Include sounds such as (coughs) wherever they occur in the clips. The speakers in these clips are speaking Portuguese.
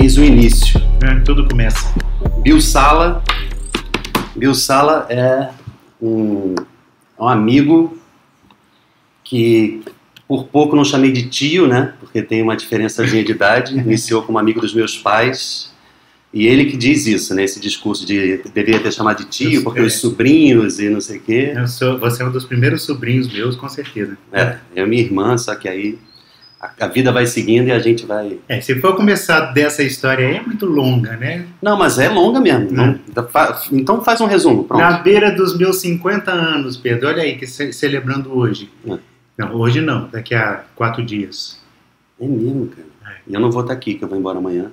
Eis o início. É, tudo começa. Bill Sala. Bill Sala é um, um amigo que por pouco não chamei de tio, né? Porque tem uma diferençazinha de idade. (laughs) Iniciou como amigo dos meus pais. E ele que diz isso, né? Esse discurso de deveria ter chamado de tio, porque os sobrinhos e não sei o quê. Sou, você é um dos primeiros sobrinhos meus, com certeza. É, e minha irmã, só que aí a, vida vai seguindo e a gente vai. É, se for começar dessa história aí, é muito longa, né? Não, mas é longa mesmo. Não, fa- então faz um resumo, pronto. Na beira dos meus 50 anos, Pedro, olha aí, que ce- celebrando hoje. É. Não, hoje não, daqui a quatro dias. É mesmo, cara. E eu não vou estar aqui, que eu vou embora amanhã.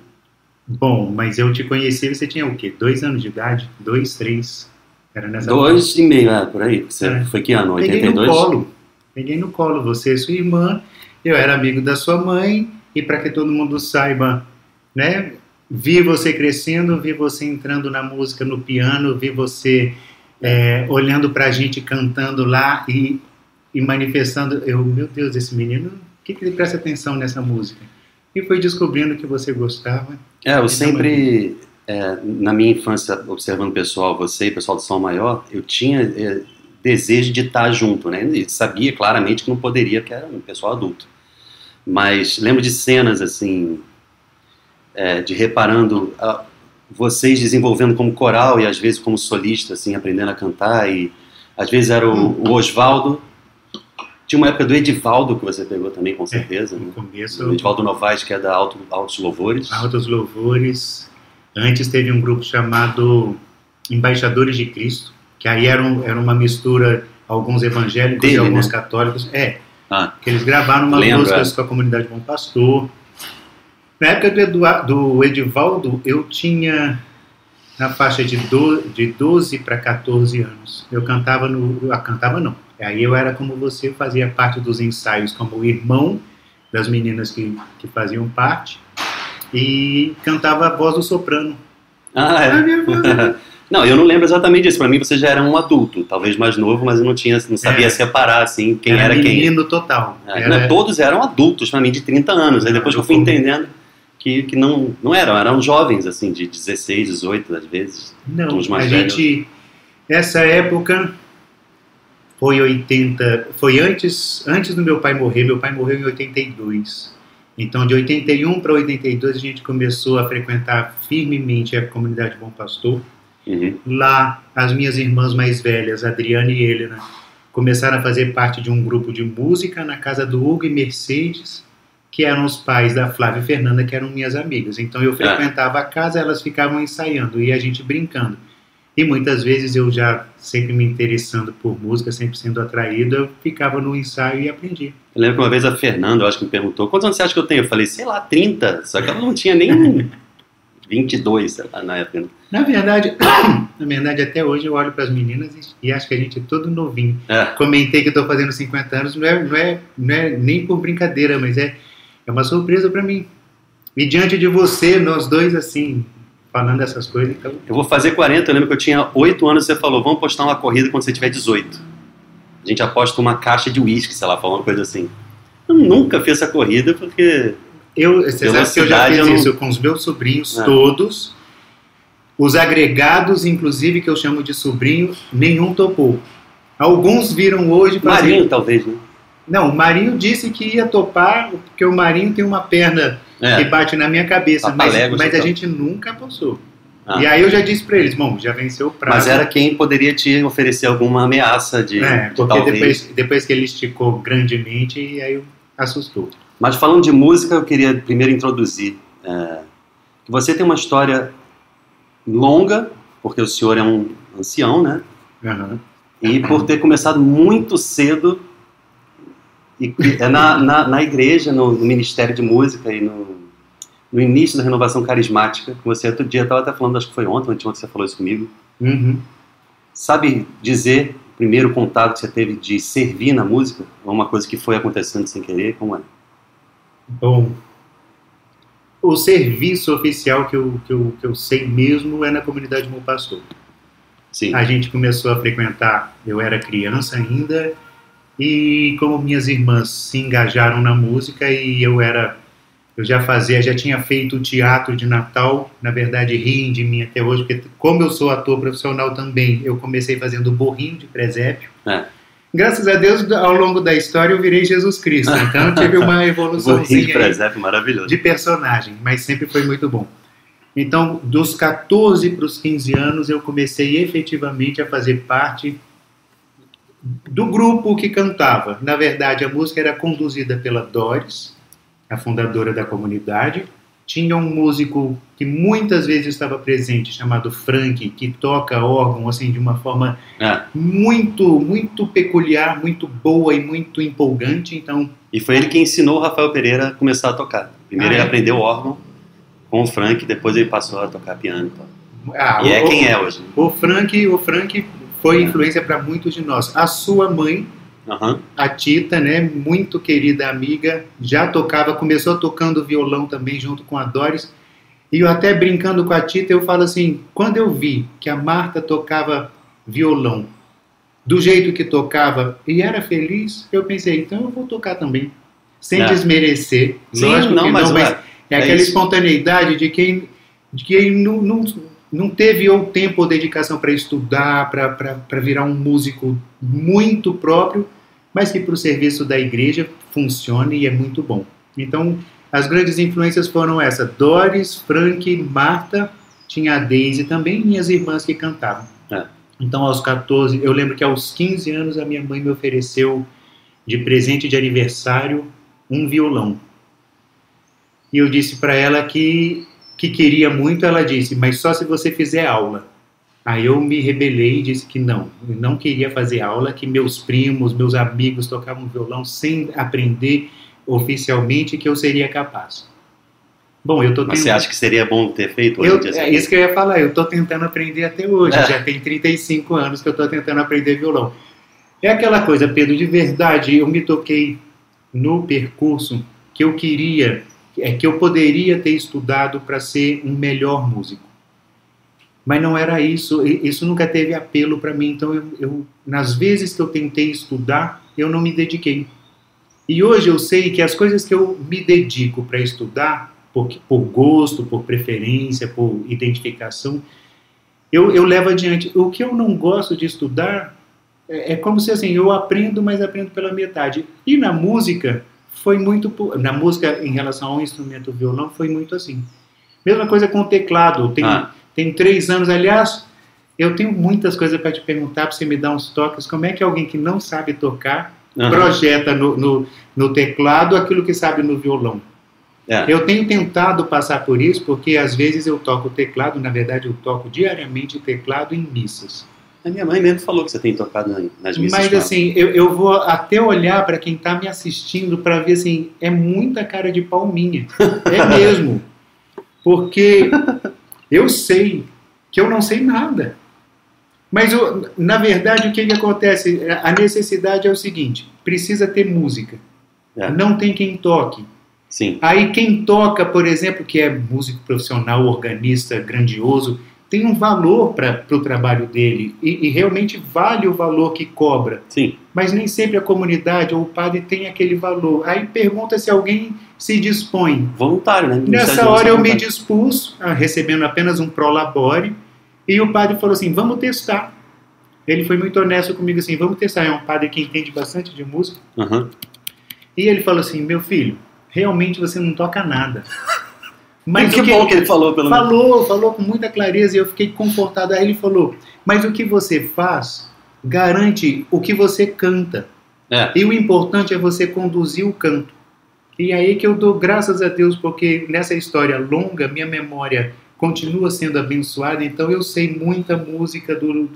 Bom, mas eu te conheci, você tinha o quê? Dois anos de idade? Dois, três? Era nessa Dois e meio, é, por aí. Você, É. Foi que ano? Peguei no 82? colo. Peguei no colo. Você e sua irmã. Eu era amigo da sua mãe. E para que todo mundo saiba, né? Vi você crescendo, vi você entrando na música, no piano, vi você é, olhando pra gente cantando lá e, e manifestando. Eu, meu Deus, esse menino, o que, que ele presta atenção nessa música? E foi descobrindo que você gostava. É, eu sempre, é, na minha infância, observando o pessoal, você e o pessoal do Sol Maior, eu tinha é, desejo de estar junto, né? E sabia claramente que não poderia, porque era um pessoal adulto. Mas lembro de cenas, assim, é, de reparando ah, vocês desenvolvendo como coral e às vezes como solista, assim, aprendendo a cantar. E às vezes era o, o Oswaldo. Tinha uma época do Edivaldo que você pegou também, com certeza. No né? começo, O Edivaldo Novaes, que é da Alto, Altos Louvores. Altos Louvores. Antes teve um grupo chamado Embaixadores de Cristo, que aí era, um- era uma mistura, alguns evangélicos e Dele, alguns né? católicos. É, Ah. que eles gravaram umas músicas é. com a comunidade Bom Pastor. Na época do, Edua- do Edivaldo, eu tinha na faixa de, do, de 12 para 14 anos. Eu cantava no. Eu cantava não. Aí eu era como você, fazia parte dos ensaios como irmão das meninas que, que faziam parte e cantava a voz do soprano. Ah, A é. Era- Não, eu não lembro exatamente disso. Pra mim você já era um adulto, talvez mais novo, mas eu não tinha, não sabia É. separar assim quem era, quem. menino total. É, Era- não, todos eram adultos pra mim de 30 anos. Aí depois que eu fui entendendo que, que não, não eram, eram jovens assim de 16, 18 às vezes. Não, mais a velhos. gente. Essa época foi 80. Foi antes, antes do meu pai morrer. Meu pai morreu em 82. Então, de 81 para 82, a gente começou a frequentar firmemente a comunidade Bom Pastor. Uhum. Lá, as minhas irmãs mais velhas, Adriana e Helena, começaram a fazer parte de um grupo de música na casa do Hugo e Mercedes, que eram os pais da Flávia e Fernanda, que eram minhas amigas. Então eu frequentava a casa, elas ficavam ensaiando e a gente brincando. E muitas vezes eu já sempre me interessando por música, sempre sendo atraído, eu ficava no ensaio e aprendia. Eu lembro que uma vez a Fernanda, eu acho que me perguntou, quantos anos você acha que eu tenho? Eu falei, sei lá, 30. Só que ela não tinha nem 22, sei lá, na época. Na verdade, (coughs) na verdade até hoje eu olho para as meninas e, acho que a gente é todo novinho. É. Comentei que estou fazendo 50 anos, não é, não, é, não é nem por brincadeira, mas é, é uma surpresa para mim. E diante de você, nós dois assim, falando essas coisas, então Eu vou fazer 40, eu lembro que eu tinha 8 anos e você falou, vamos postar uma corrida quando você tiver 18. A gente aposta uma caixa de uísque, sei lá, uma coisa assim. Eu nunca fiz essa corrida porque Eu, você sabe que eu já fiz eu não- isso com os meus sobrinhos É. todos. Os agregados, inclusive, que eu chamo de sobrinho, nenhum topou. Alguns viram hoje e falaram assim, Marinho talvez, né? Não, o Marinho disse que ia topar, porque o Marinho tem uma perna que É. bate na minha cabeça, mas, mas a então. gente nunca apostou. Ah. E aí eu já disse pra eles, bom, já venceu o prazo. Mas era quem poderia te oferecer alguma ameaça de, É, de porque talvez. depois, depois que ele esticou grandemente, e aí assustou. Mas falando de música, eu queria primeiro introduzir é, que você tem uma história longa, porque o senhor é um ancião, né? Aham. E por ter começado muito cedo e é na, na, na igreja, no, no Ministério de Música e no, no início da renovação carismática, que você outro dia estava até falando, acho que foi ontem, ontem você falou isso comigo. Uhum. Sabe dizer o primeiro contato que você teve de servir na música? Ou uma coisa que foi acontecendo sem querer? Como é? Bom, o serviço oficial que eu, que, eu, que eu sei mesmo é na comunidade Pastor. Sim. A gente começou a frequentar, eu era criança ainda, e como minhas irmãs se engajaram na música e eu era Eu já fazia, já tinha feito teatro de Natal, na verdade riem de mim até hoje, porque como eu sou ator profissional também, eu comecei fazendo borrinho de presépio. É. Graças a Deus, ao longo da história, eu virei Jesus Cristo. Então, tive uma (laughs) evolução Borrinho de presépio maravilhoso. de personagem, mas sempre foi muito bom. Então, dos 14 para os 15 anos, eu comecei efetivamente a fazer parte do grupo que cantava. Na verdade, a música era conduzida pela Doris, a fundadora da comunidade. Tinha um músico que muitas vezes estava presente, chamado Frank, que toca órgão assim de uma forma É. muito, muito peculiar, muito boa e muito empolgante. Então, E foi ele que ensinou o Rafael Pereira a começar a tocar. Primeiro Ah, ele é? aprendeu órgão com o Frank, depois ele passou a tocar piano. e tal. ah, E é o- quem é hoje. né? O Frank, o Frank foi influência para muitos de nós. A sua mãe, Aham. a Tita, né, muito querida amiga, já tocava, começou tocando violão também junto com a Doris. E eu até brincando com a Tita, eu falo assim, quando eu vi que a Marta tocava violão do jeito que tocava e era feliz, eu pensei, então eu vou tocar também. Sem É. desmerecer. Sim, Lógico não, que mas, não, mas ué, é é aquela isso. espontaneidade de quem, de quem não, não, não teve ou tempo ou dedicação para estudar, para virar um músico muito próprio, mas que para o serviço da igreja funciona e é muito bom. Então, as grandes influências foram essa: Doris, Frank, Marta, tinha a Daisy também, minhas irmãs que cantavam. É. Então, aos 14, eu lembro que aos 15 anos a minha mãe me ofereceu de presente de aniversário um violão. E eu disse para ela que, que queria muito, ela disse, mas só se você fizer aula. Aí eu me rebelei e disse que não, não queria fazer aula, que meus primos, meus amigos tocavam violão sem aprender oficialmente que eu seria capaz. Bom, eu tô Mas você acha que seria bom ter feito hoje eu, dia? é isso que eu ia falar, eu tô tentando aprender até hoje. É. Já tem 35 anos que eu tô tentando aprender violão. É aquela coisa, Pedro, de verdade, eu me toquei no percurso que eu queria, é que eu poderia ter estudado para ser um melhor músico. Mas não era isso, isso nunca teve apelo para mim. Então, eu, eu, nas vezes que eu tentei estudar, eu não me dediquei. E hoje eu sei que as coisas que eu me dedico para estudar, por, por gosto, por preferência, por identificação, eu, eu levo adiante. O que eu não gosto de estudar é, é como se assim, eu aprendo, mas aprendo pela metade. E na música, foi muito. Na música, em relação ao instrumento violão, foi muito assim. Mesma coisa com o teclado. Tem, Ah. Tem três anos, aliás. Eu tenho muitas coisas para te perguntar, para você me dar uns toques. Como é que alguém que não sabe tocar Aham. projeta no, no, no teclado aquilo que sabe no violão. É. Eu tenho tentado passar por isso, porque às vezes eu toco teclado, na verdade eu toco diariamente teclado em missas. A minha mãe mesmo falou que você tem tocado na- nas missas. Mas assim, eu, eu vou até olhar para quem está me assistindo para ver assim, é muita cara de palminha. (laughs) É mesmo. Porque eu sei que eu não sei nada. Mas, eu- na verdade, o que, que acontece? A necessidade é o seguinte: precisa ter música. É. Não tem quem toque. Sim. Aí quem toca, por exemplo, que é músico profissional, organista grandioso, tem um valor para o trabalho dele e, e realmente vale o valor que cobra. Sim. Mas nem sempre a comunidade ou o padre tem aquele valor. Aí pergunta se alguém se dispõe. Voluntário, né? Nessa hora eu me dispus, a, recebendo apenas um prolabore, e o padre falou assim: vamos testar. Ele foi muito honesto comigo assim: vamos testar. É um padre que entende bastante de música. Aham. E ele falou assim: meu filho, realmente você não toca nada. (laughs) Mas o que bom que ele falou, pelo menos. Falou, falou com muita clareza e eu fiquei confortado. Aí ele falou: Mas o que você faz garante o que você canta. É. E o importante é você conduzir o canto. E aí que eu dou graças a Deus, porque nessa história longa, minha memória continua sendo abençoada, então eu sei muita música do,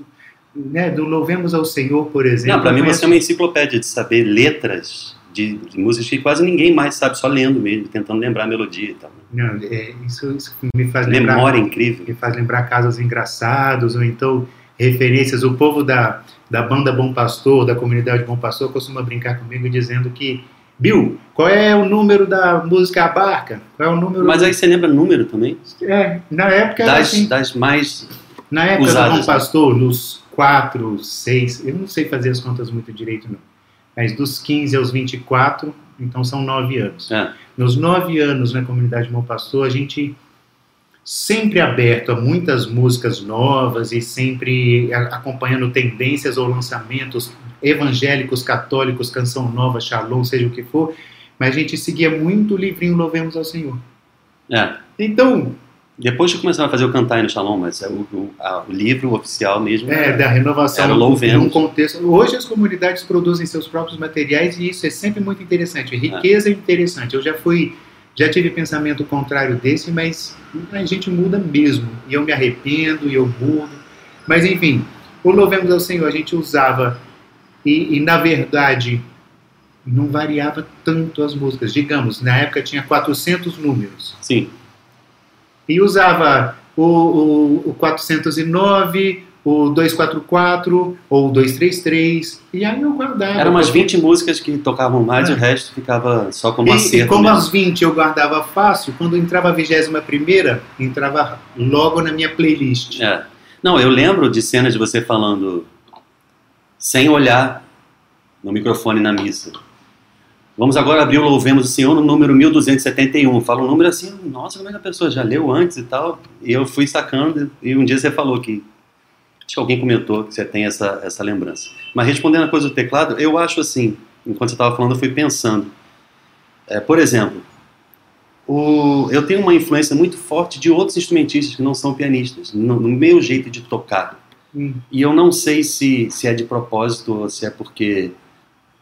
né, do Louvemos ao Senhor, por exemplo. Pra mim Eu você é uma enciclopédia de saber letras de, de músicas que quase ninguém mais sabe, só lendo mesmo, tentando lembrar a melodia e tal. Não, é, isso, isso me faz lembrar Memória incrível. que faz lembrar casos engraçados, ou então referências. O povo da, da banda Bom Pastor, da comunidade Bom Pastor, costuma brincar comigo dizendo que, Bill, qual é o número da música Barca? Qual é o número Mas aí você lembra número também? É, na época Das, assim. das mais. Na época usadas, do Bom né? Pastor, nos 4, 6, eu não sei fazer as contas muito direito, não. Mas dos 15 aos 24, então são nove anos. É. Nos nove anos na comunidade Bom Pastor, a gente sempre aberto a muitas músicas novas e sempre acompanhando tendências ou lançamentos evangélicos, católicos, canção nova, shalom, seja o que for, mas a gente seguia muito o livrinho Louvemos ao Senhor. É. Então, Depois que começaram a fazer o Cantar no Shalom, mas é o, o, a- o livro oficial mesmo. é, da renovação Era Louvemos. num contexto. Hoje as comunidades produzem seus próprios materiais e isso é sempre muito interessante. Riqueza é interessante. Eu já fui, já tive pensamento contrário desse, mas a gente muda mesmo. E eu me arrependo e eu mudo. Mas enfim, o Louvemos ao Senhor a gente usava e, e na verdade não variava tanto as músicas. Digamos, na época tinha 400 números Sim. e usava o, o, o 409, o 244 ou o 233, e aí eu guardava. Eram umas 20 músicas que tocavam mais e o resto ficava só como E, e acerto. como mesmo. as 20 eu guardava fácil, quando entrava a 21 primeira, entrava logo na minha playlist. É. Não, eu lembro de cenas de você falando sem olhar no microfone na missa. Vamos agora abrir o Louvemos o Senhor no número 1271. Fala um número assim, nossa, como é que a pessoa já leu antes e tal? E eu fui sacando, e um dia você falou que. Acho que alguém comentou que você tem essa, essa lembrança. Mas respondendo a coisa do teclado, eu acho assim, enquanto você estava falando, eu fui pensando. É, por exemplo, o- eu tenho uma influência muito forte de outros instrumentistas que não são pianistas, no, no meu jeito de tocar. Hum. E eu não sei se, se é de propósito ou se é porque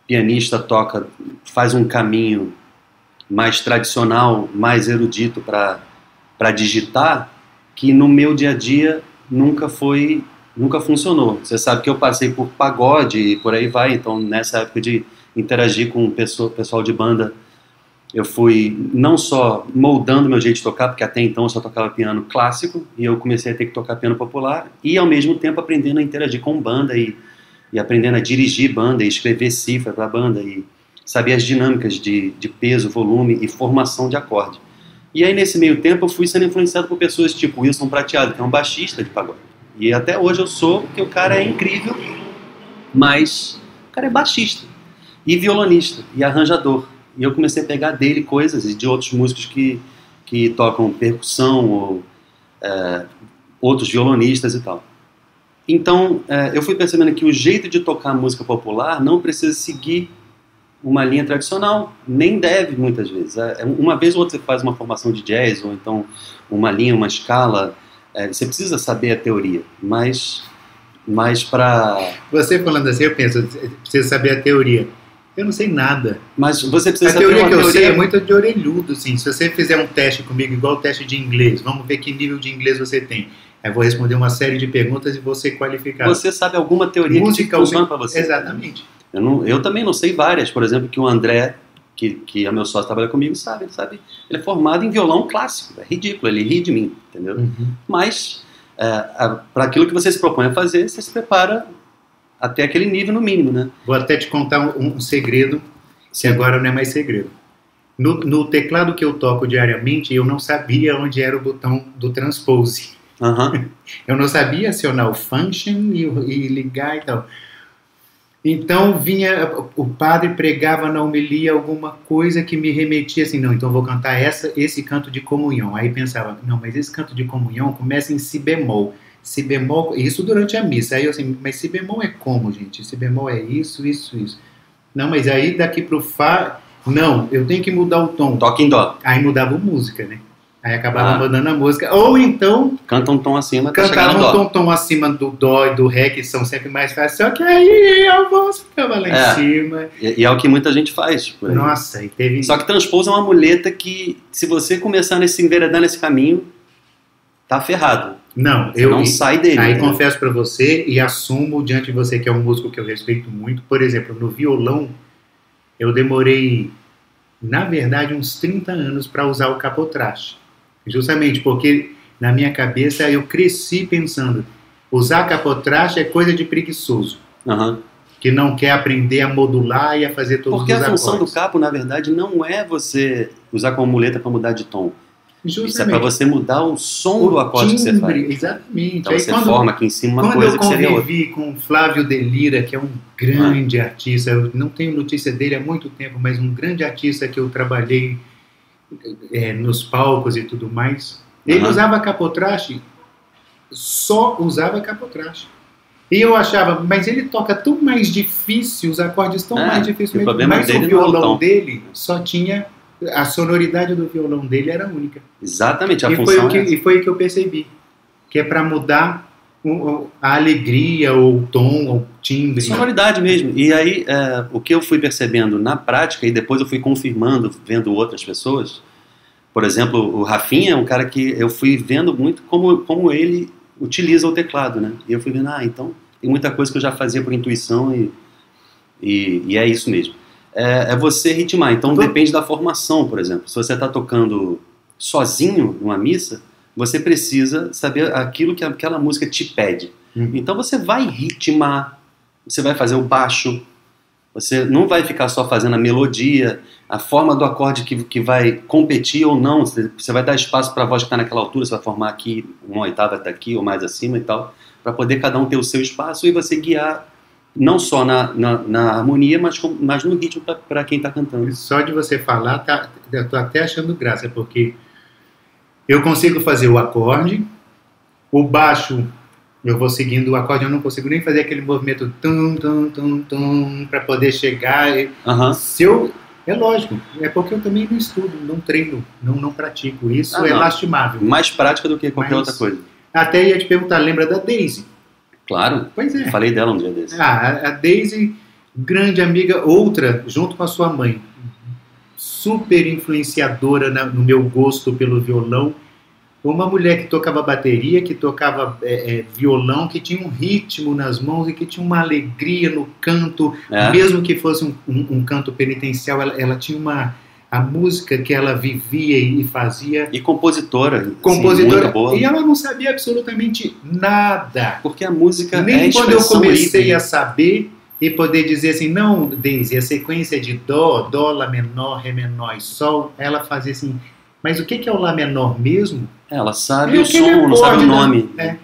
pianista toca, faz um caminho mais tradicional, mais erudito para digitar, que no meu dia a dia nunca foi, nunca funcionou. Você sabe que eu passei por pagode e por aí vai, então nessa época de interagir com o pessoal, de banda, eu fui não só moldando meu jeito de tocar, porque até então eu só tocava piano clássico, e eu comecei a ter que tocar piano popular, e ao mesmo tempo aprendendo a interagir com banda e, e aprendendo a dirigir banda e escrever cifra para banda e saber as dinâmicas de, de peso, volume e formação de acorde. E aí nesse meio tempo eu fui sendo influenciado por pessoas tipo Wilson Prateado, que é um baixista de pagode. E até hoje eu sou, porque o cara é incrível, mas o cara é baixista e violonista e arranjador. E eu comecei a pegar dele coisas e de outros músicos que, que tocam percussão ou é, outros violonistas e tal. Então, é, eu fui percebendo que o jeito de tocar música popular não precisa seguir uma linha tradicional, nem deve muitas vezes. É, uma vez ou outra você faz uma formação de jazz, ou então uma linha, uma escala, é, você precisa saber a teoria, mas, mas para... Você falando assim, eu penso, precisa saber a teoria. Eu não sei nada. Mas você precisa A saber teoria que eu sei é muito de orelhudo, assim. Se você fizer um teste comigo, igual o teste de inglês, vamos ver que nível de inglês você tem. Aí eu vou responder uma série de perguntas e vou ser qualificado. Você sabe alguma teoria que Musicalmente- funciona para você. Exatamente. Eu, não- eu também não sei várias. Por exemplo, que o André, que, que é meu sócio, trabalha comigo, sabe. Ele sabe. Ele é formado em violão clássico. É ridículo. Ele ri de mim, entendeu? Mas, para aquilo que você se propõe a fazer, você se prepara até aquele nível no mínimo, né? Vou até te contar um, um segredo, que agora não é mais segredo. No, no teclado que eu toco diariamente, eu não sabia onde era o botão do transpose. Aham. (laughs) Eu não sabia acionar o function e, e ligar e tal. Então vinha, o padre pregava na homilia alguma coisa que me remetia assim, não, então vou cantar essa, esse canto de comunhão. Aí pensava, não, mas esse canto de comunhão começa em si bemol. Si bemol, isso durante a missa. Aí eu assim, mas si bemol é como, gente? Si bemol é isso, isso, isso. Não, mas aí daqui pro fá, não, eu tenho que mudar o tom. Toca em dó. Aí mudava música, né? Aí acabava Ah. mudando a música. Ou então Canta um tom acima até chegar cantava no um tom, tom acima do dó e do ré, que são sempre mais fáceis, só que aí a voz ficava lá É. em cima. E, e é o que muita gente faz. aí. Nossa, e teve. Só que transpose é uma muleta que, se você começar nesse enveredar nesse caminho, tá ferrado. Não, eu não sai dele. aí né? confesso pra você e assumo diante de você que é um músico que eu respeito muito. Por exemplo, no violão, eu demorei, na verdade, uns 30 anos para usar o capotraste. Justamente porque na minha cabeça eu cresci pensando, usar capotraste é coisa de preguiçoso. Aham. que não quer aprender a modular e a fazer todos Porque os a função do acordes. capo, na verdade, não é você usar como muleta para mudar de tom. Isso é Justamente. para você mudar o som do O acorde que você timbre, faz. Exatamente. Então Aí você quando- forma aqui em cima uma Quando coisa eu que seria outra. convivi com o Flávio Delira, que é um grande artista, eu não tenho notícia dele há muito tempo, mas um grande artista que eu trabalhei é, nos palcos e tudo mais, ele Aham. usava capotraste, só usava capotraste. E eu achava, mas ele toca tão mais difícil, os acordes tão É, mais difíceis, o mas, o violão dele só tinha, a sonoridade do violão dele era única. Exatamente, a E foi, função o que, é e foi o que eu percebi. Que é para mudar a alegria, ou o tom, ou o timbre. Sonoridade mesmo. E aí, é, o que eu fui percebendo na prática, e depois eu fui confirmando, vendo outras pessoas. Por exemplo, o Rafinha é um cara que eu fui vendo muito como, como ele utiliza o teclado, né? E eu fui vendo, ah, então tem muita coisa que eu já fazia por intuição e, e, e é isso mesmo. É, é você ritmar. Então Vamos- depende da formação, por exemplo. Se você está tocando sozinho numa missa, você precisa saber aquilo que aquela música te pede. Uhum. Então você vai ritmar, você vai fazer o baixo, você não vai ficar só fazendo a melodia, a forma do acorde que, que vai competir ou não. Você, vai dar espaço para a voz que está naquela altura, você vai formar aqui uma oitava daqui ou mais acima e tal, para poder cada um ter o seu espaço e você guiar não só na, na, na harmonia, mas, com, mas no ritmo para quem está cantando. Só de você falar, tá, eu tô até achando graça, porque eu consigo fazer o acorde, o baixo, eu vou seguindo o acorde, eu não consigo nem fazer aquele movimento tum, tum, tum, tum, para poder chegar. Aham. Se eu, é lógico, é porque eu também não estudo, não treino, não, não pratico. Isso Ah, é não. lastimável. Mais prática do que qualquer Mas- outra coisa. Até ia te perguntar, lembra da Daisy? Claro, Pois é. falei dela um dia desse. Ah, a Daisy, grande amiga, outra, junto com a sua mãe, super influenciadora na- no meu gosto pelo violão. Uma mulher que tocava bateria, que tocava é, é, violão, que tinha um ritmo nas mãos e que tinha uma alegria no canto, É. mesmo que fosse um, um- um canto penitencial, ela, ela tinha uma a música que ela vivia e fazia. E compositora. assim, Compositora, muito boa. e ela não sabia absolutamente nada. Porque a música Nem é quando eu comecei livre. a saber e poder dizer assim, não, Daisy, a sequência de Dó, Dó, Lá menor, Ré menor e Sol, ela fazia assim, mas o que é o Lá menor mesmo? Ela sabe o som, não sabe acorde, o né? nome. É.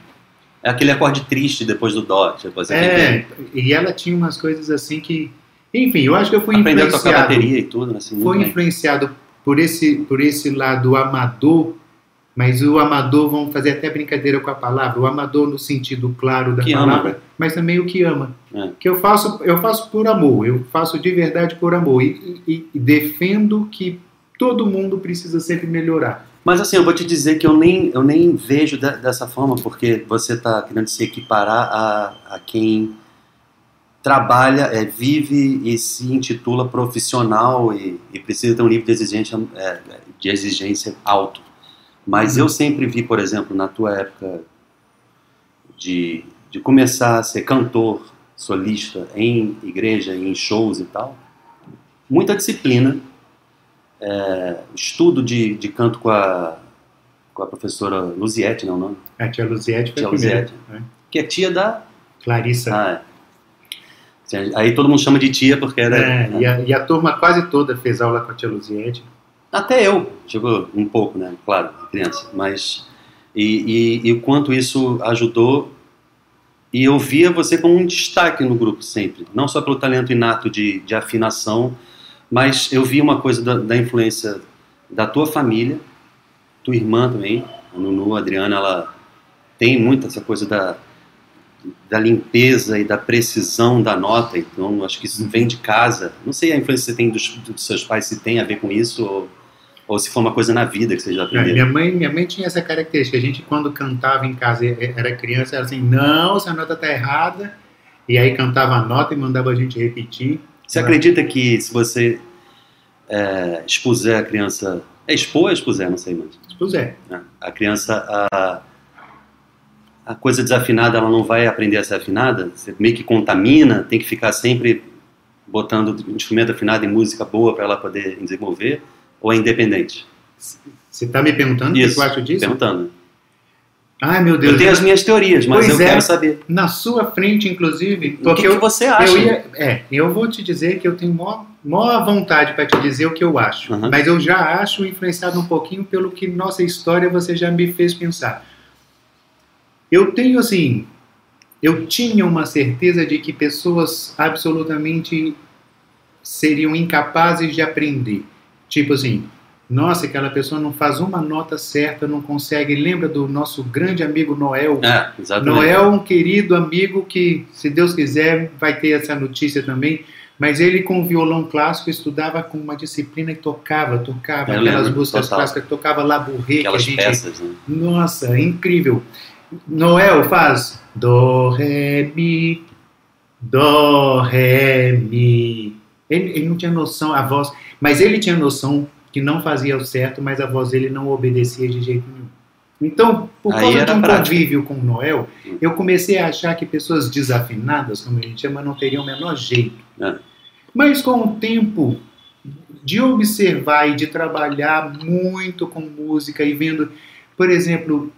É aquele acorde triste depois do dó. Tipo, você É, e ela tinha umas coisas assim que, enfim, eu acho que eu fui aprendeu a tocar influenciado, bateria e tudo, né, assim, foi bem. influenciado por esse, por esse lado amador, mas o amador, vamos fazer até brincadeira com a palavra, o amador no sentido claro da Que ama, palavra, mas também o que ama. É. Que eu faço, eu faço por amor, eu faço de verdade por amor e, e- e defendo que todo mundo precisa sempre melhorar. Mas assim, eu vou te dizer que eu nem, eu nem vejo de- dessa forma, porque você está querendo se equiparar a, a quem trabalha, é, vive e se intitula profissional e, e precisa ter um nível de exigência, é, de exigência alto. Mas Uhum. eu sempre vi, por exemplo, na tua época de, de começar a ser cantor, solista em igreja, em shows e tal, muita disciplina, é, estudo de, de canto com a, com a professora Luziette, não é o nome? A tia Luziette foi Tia. Luziette. né? Que é tia da... Clarissa. Ah, é. Aí todo mundo chama de tia porque era... É, (laughs) e, a, e a turma quase toda fez aula com a tia Luziette. Até eu, chegou um pouco, né? Claro, criança, mas e, e, e o quanto isso ajudou e eu via você como um destaque no grupo sempre, não só pelo talento inato de, de afinação, mas eu vi uma coisa da, da influência da tua família, tua irmã também, a Nunu, a Adriana, ela tem muito essa coisa da, da limpeza e da precisão da nota, então acho que isso vem de casa. Não sei a influência que você tem dos, dos seus pais, se tem a ver com isso ou, ou se foi uma coisa na vida que vocês já É, aprenderam. minha, mãe, minha mãe tinha essa característica. A gente, quando cantava em casa, era criança, era assim: não, essa nota tá errada. E aí cantava a nota e mandava a gente repetir. Você acredita que se você é, expuser a criança. É expor ou expuser? Não sei mais. Pois é. A criança. A, a coisa desafinada, ela não vai aprender a ser afinada. Você meio que contamina, tem que ficar sempre botando instrumento afinado e música boa para ela poder desenvolver. Ou é independente? Você está me perguntando o que Isso. eu acho disso? Perguntando. Ai, meu Deus. Eu tenho as minhas teorias, mas Pois eu é. quero saber. Na sua frente, inclusive, O que, porque que você acha? eu ia. É, eu vou te dizer que eu tenho maior, maior vontade para te dizer o que eu acho. Aham. Mas eu já acho influenciado um pouquinho pelo que nossa história você já me fez pensar. Eu tenho assim. Eu tinha uma certeza de que pessoas absolutamente seriam incapazes de aprender. Tipo assim, nossa, aquela pessoa não faz uma nota certa, não consegue. Lembra do nosso grande amigo Noel? É, exatamente. Noel é um querido amigo que, se Deus quiser, vai ter essa notícia também. Mas ele, com violão clássico, estudava com uma disciplina e tocava, tocava Eu aquelas lembro, músicas total. clássicas, tocava Labourré, que a Aquelas gente... peças, né? Nossa, incrível. Noel faz do, ré, mi, do, ré, mi. Ele, ele não tinha noção, a voz... Mas ele tinha noção que não fazia o certo, mas a voz dele não obedecia de jeito nenhum. Então, por Aí causa de um prática. convívio com o Noel, Hum. eu comecei a achar que pessoas desafinadas, como a gente chama, não teriam o menor jeito. É. Mas com o tempo de observar e de trabalhar muito com música e vendo, por exemplo,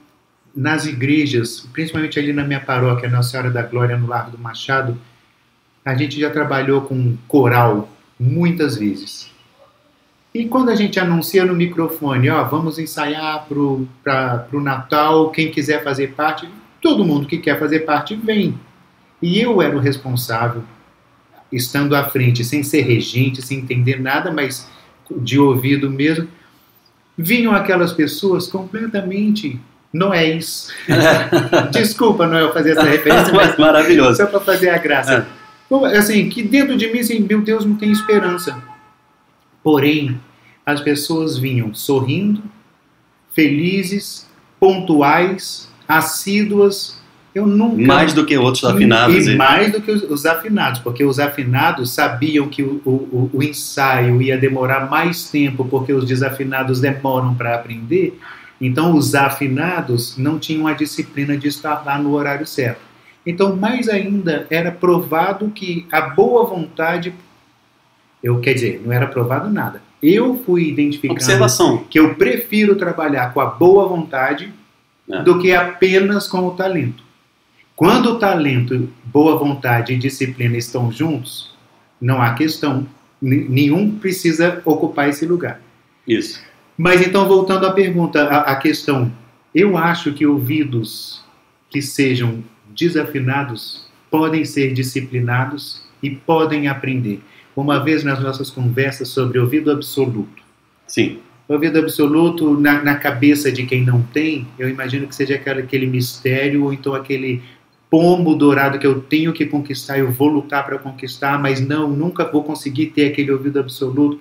nas igrejas, principalmente ali na minha paróquia, Nossa Senhora da Glória, no Largo do Machado, a gente já trabalhou com coral muitas vezes. E quando a gente anuncia no microfone, ó, vamos ensaiar para o Natal, quem quiser fazer parte, todo mundo que quer fazer parte vem. E eu era o responsável, estando à frente, sem ser regente, sem entender nada, mas de ouvido mesmo. Vinham aquelas pessoas completamente noéis. (laughs) Desculpa, Noel, fazer essa referência, (laughs) mas maravilhoso. só para fazer a graça. Bom, Assim, que dentro de mim, assim, meu Deus, não tem esperança. Porém, as pessoas vinham sorrindo, felizes, pontuais, assíduas. Eu nunca. Mais do que outros afinados. E e- mais do que os, os afinados, porque os afinados sabiam que o, o, o ensaio ia demorar mais tempo, porque os desafinados demoram para aprender. Então, os afinados não tinham a disciplina de estar lá no horário certo. Então, mais ainda, era provado que a boa vontade. Eu quer dizer, não era provado nada. Eu fui identificando Observação. que eu prefiro trabalhar com a boa vontade É. do que apenas com o talento. Quando o talento, boa vontade e disciplina estão juntos, não há questão. Nenhum precisa ocupar esse lugar. Isso. Mas então, voltando à pergunta, à, à questão, eu acho que ouvidos que sejam desafinados podem ser disciplinados e podem aprender. Uma vez nas nossas conversas sobre ouvido absoluto, Sim. ouvido absoluto na, na cabeça de quem não tem, eu imagino que seja aquele, aquele mistério ou então aquele pombo dourado que eu tenho que conquistar, eu vou lutar para conquistar, mas não, nunca vou conseguir ter aquele ouvido absoluto.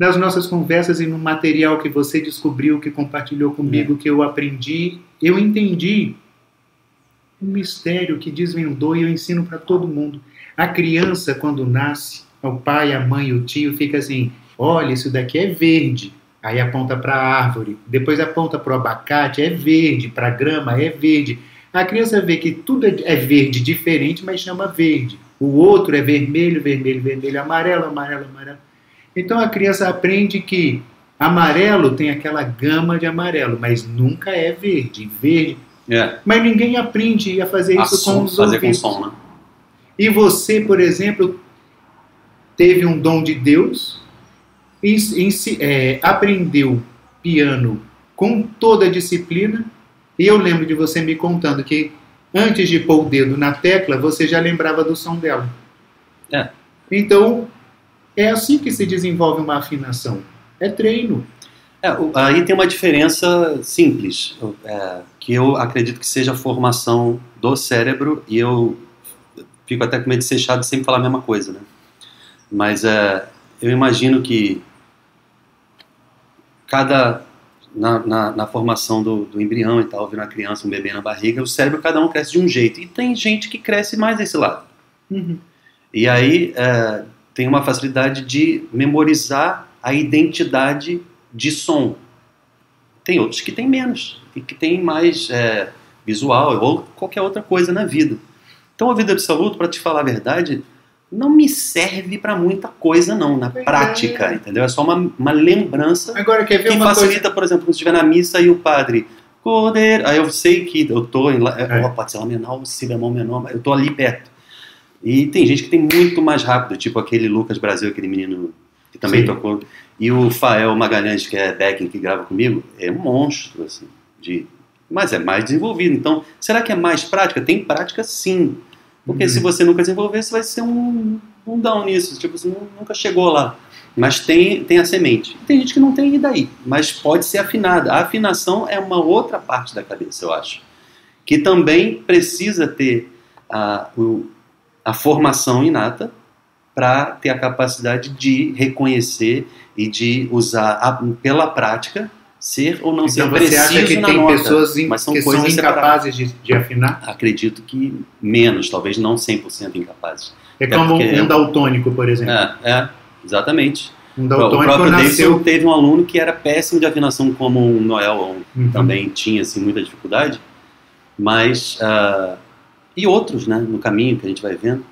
Nas nossas conversas e no material que você descobriu, que compartilhou comigo, que eu aprendi, eu entendi um mistério que desvendou e eu ensino para todo mundo. A criança, quando nasce, o pai, a mãe, o tio fica assim: olha, isso daqui é verde. Aí aponta para a árvore, depois aponta para o abacate, é verde, para a grama, é verde. A criança vê que tudo é é verde diferente, mas chama verde. O outro é vermelho, vermelho, vermelho, amarelo, amarelo, amarelo. Então a criança aprende que amarelo tem aquela gama de amarelo, mas nunca é verde. Verde. É. Mas ninguém aprende a fazer A isso som- com os fazer com ouvidos. som, né? E você, por exemplo, teve um dom de Deus e ensi- é, aprendeu piano com toda a disciplina. E eu lembro de você me contando que antes de pôr o dedo na tecla, você já lembrava do som dela. É. Então, é assim que se desenvolve uma afinação. É treino. É, aí tem uma diferença simples, é, que eu acredito que seja a formação do cérebro, e eu fico até com medo de ser chato de sempre falar a mesma coisa, né? Mas é, eu imagino que cada. Na, na, na formação do, do embrião e tal, vendo uma criança, um bebê na barriga, o cérebro cada um cresce de um jeito. E tem gente que cresce mais desse lado. Uhum. E aí é, tem uma facilidade de memorizar a identidade de som. Tem outros que têm menos, e que têm mais é, visual ou qualquer outra coisa na vida. Então, o ouvido absoluto, para te falar a verdade, não me serve para muita coisa, não, na prática, entendeu? É só uma, uma lembrança Agora, quer ver que uma coisa? facilita, por exemplo, quando estiver na missa e o padre Cordeiro. Aí eu sei que eu tô em. É. pode ser Lá menor, Si bemol menor, mas eu tô ali perto. E tem gente que tem muito mais rápido, tipo aquele Lucas Brasil, aquele menino que também Sim. tocou. E o Fael Magalhães, que é backing, que grava comigo, é um monstro, assim, de... mas é mais desenvolvido. Então, será que é mais prática? Tem prática, sim. Porque Uhum. se você nunca desenvolver, você vai ser um, um down nisso, tipo, você nu- nunca chegou lá. Mas tem, tem a semente. Tem gente que não tem e daí, mas pode ser afinada. A afinação é uma outra parte da cabeça, eu acho. Que também precisa ter a, o- a formação inata para ter a capacidade de reconhecer e de usar a- pela prática ser ou não ser Então você preciso acha que na tem nota. pessoas in- mas são que são coisas incapazes de, de afinar? Acredito que menos, talvez não 100% incapazes. É É como um daltônico, por exemplo. É, é, exatamente. Um o daltônico próprio nasceu... Davidson teve um aluno que era péssimo de afinação, como o Noel Uhum. também tinha assim, muita dificuldade, mas ah, e outros, né, no caminho que a gente vai vendo,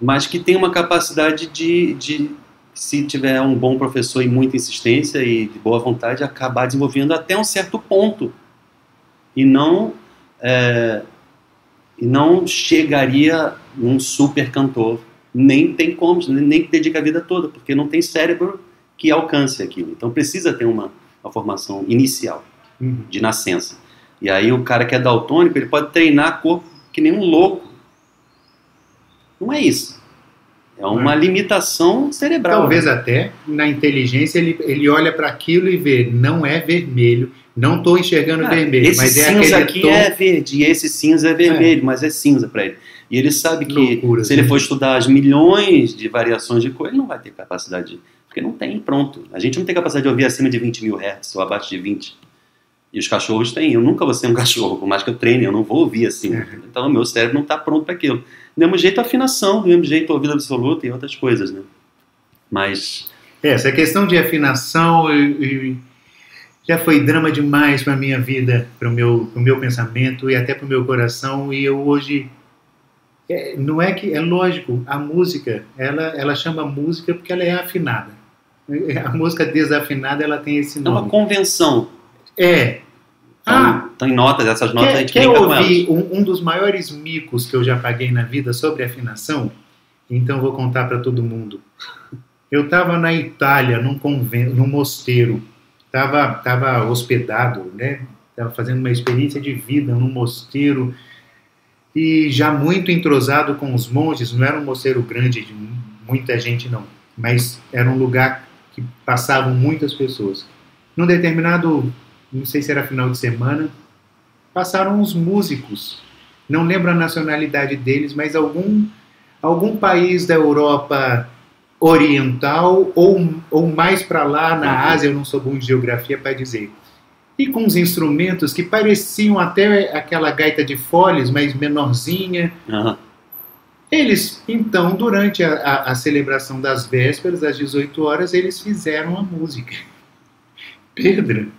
mas que tem uma capacidade de, de se tiver um bom professor e muita insistência e de boa vontade, acabar desenvolvendo até um certo ponto e não é, e não chegaria num super cantor, nem tem como, nem dedica a vida toda, porque não tem cérebro que alcance aquilo. Então precisa ter uma, uma formação inicial Uhum. de nascença. E aí o cara que é daltônico, ele pode treinar corpo que nem um louco. Não é isso. É uma limitação cerebral. Talvez até na inteligência ele, ele olha para aquilo e vê, não é vermelho, não estou enxergando Ah, vermelho, esse mas é cinza aquele aqui tom. é verde e esse cinza é vermelho, mas é cinza para ele. E ele sabe que Loucuras, se ele né? for estudar as milhões de variações de cor, ele não vai ter capacidade, de, porque não tem, pronto. A gente não tem capacidade de ouvir acima de 20 mil hertz ou abaixo de 20. E os cachorros têm. Eu nunca vou ser um (laughs) cachorro, por mais que eu treine, eu não vou ouvir assim. É. Então o meu cérebro não está pronto para aquilo. Do mesmo jeito a afinação, do mesmo jeito a ouvido absoluto e outras coisas, né? Mas É, Essa questão de afinação e- e já foi drama demais para minha vida, para o meu, pro meu pensamento e até para o meu coração. E eu hoje é, não é que é lógico, a música ela ela chama música porque ela é afinada. A música desafinada ela tem esse é uma nome. convenção. É. Ah, Então, tem notas, essas notas a Quer, gente quer brinca ouvir um, um dos maiores micos que eu já paguei na vida sobre afinação? Então vou contar para todo mundo. Eu estava na Itália, num convento, num mosteiro. Estava tava hospedado, né? Estava fazendo uma experiência de vida num mosteiro e já muito entrosado com os monges. Não era um mosteiro grande de muita gente, não. Mas era um lugar que passavam muitas pessoas. Num determinado, não sei se era final de semana, passaram uns músicos. Não lembro a nacionalidade deles, mas algum, algum país da Europa oriental ou, ou mais para lá na Uhum. Ásia, eu não sou bom de geografia para dizer. E com uns instrumentos que pareciam até aquela gaita de foles, mas menorzinha. Aham. Eles, então, durante a, a- a celebração das vésperas, às 18 horas, eles fizeram a música. (laughs) Pedro,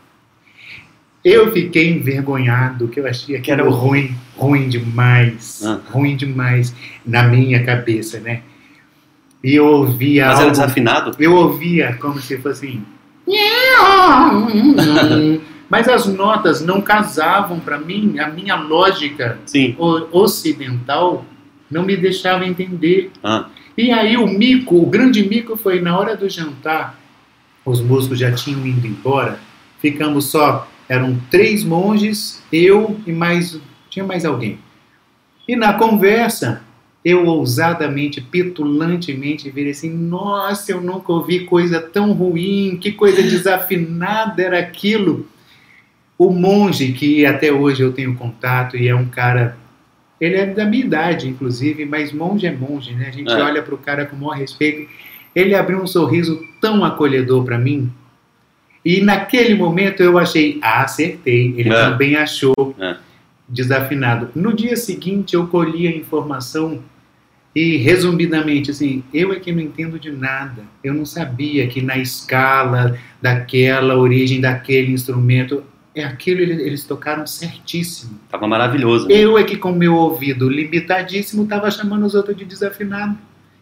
eu fiquei envergonhado, que eu achei que era ruim, ruim demais, Ah. ruim demais na minha cabeça, né? E eu ouvia Mas era algo, desafinado? eu ouvia como se fosse assim. Mas as notas não casavam para mim, a minha lógica Sim. ocidental não me deixava entender. Ah. E aí o mico, o grande mico foi na hora do jantar, os músicos já tinham ido embora, ficamos só, eram três monges, eu e mais, tinha mais alguém. E na conversa, eu ousadamente, petulantemente virei assim, nossa, eu nunca ouvi coisa tão ruim, que coisa desafinada era aquilo. O monge, que até hoje eu tenho contato e é um cara ele é da minha idade, inclusive, mas monge é monge, né? A gente É. olha para o cara com o maior respeito. Ele abriu um sorriso tão acolhedor para mim. E naquele momento eu achei, ah, acertei. Ele É. também achou É. desafinado. No dia seguinte eu colhi a informação e, resumidamente, assim, eu é que não entendo de nada. Eu não sabia que na escala daquela origem daquele instrumento, é aquilo eles, tocaram certíssimo. Tava maravilhoso. né? Eu é que com meu ouvido limitadíssimo estava chamando os outros de desafinado.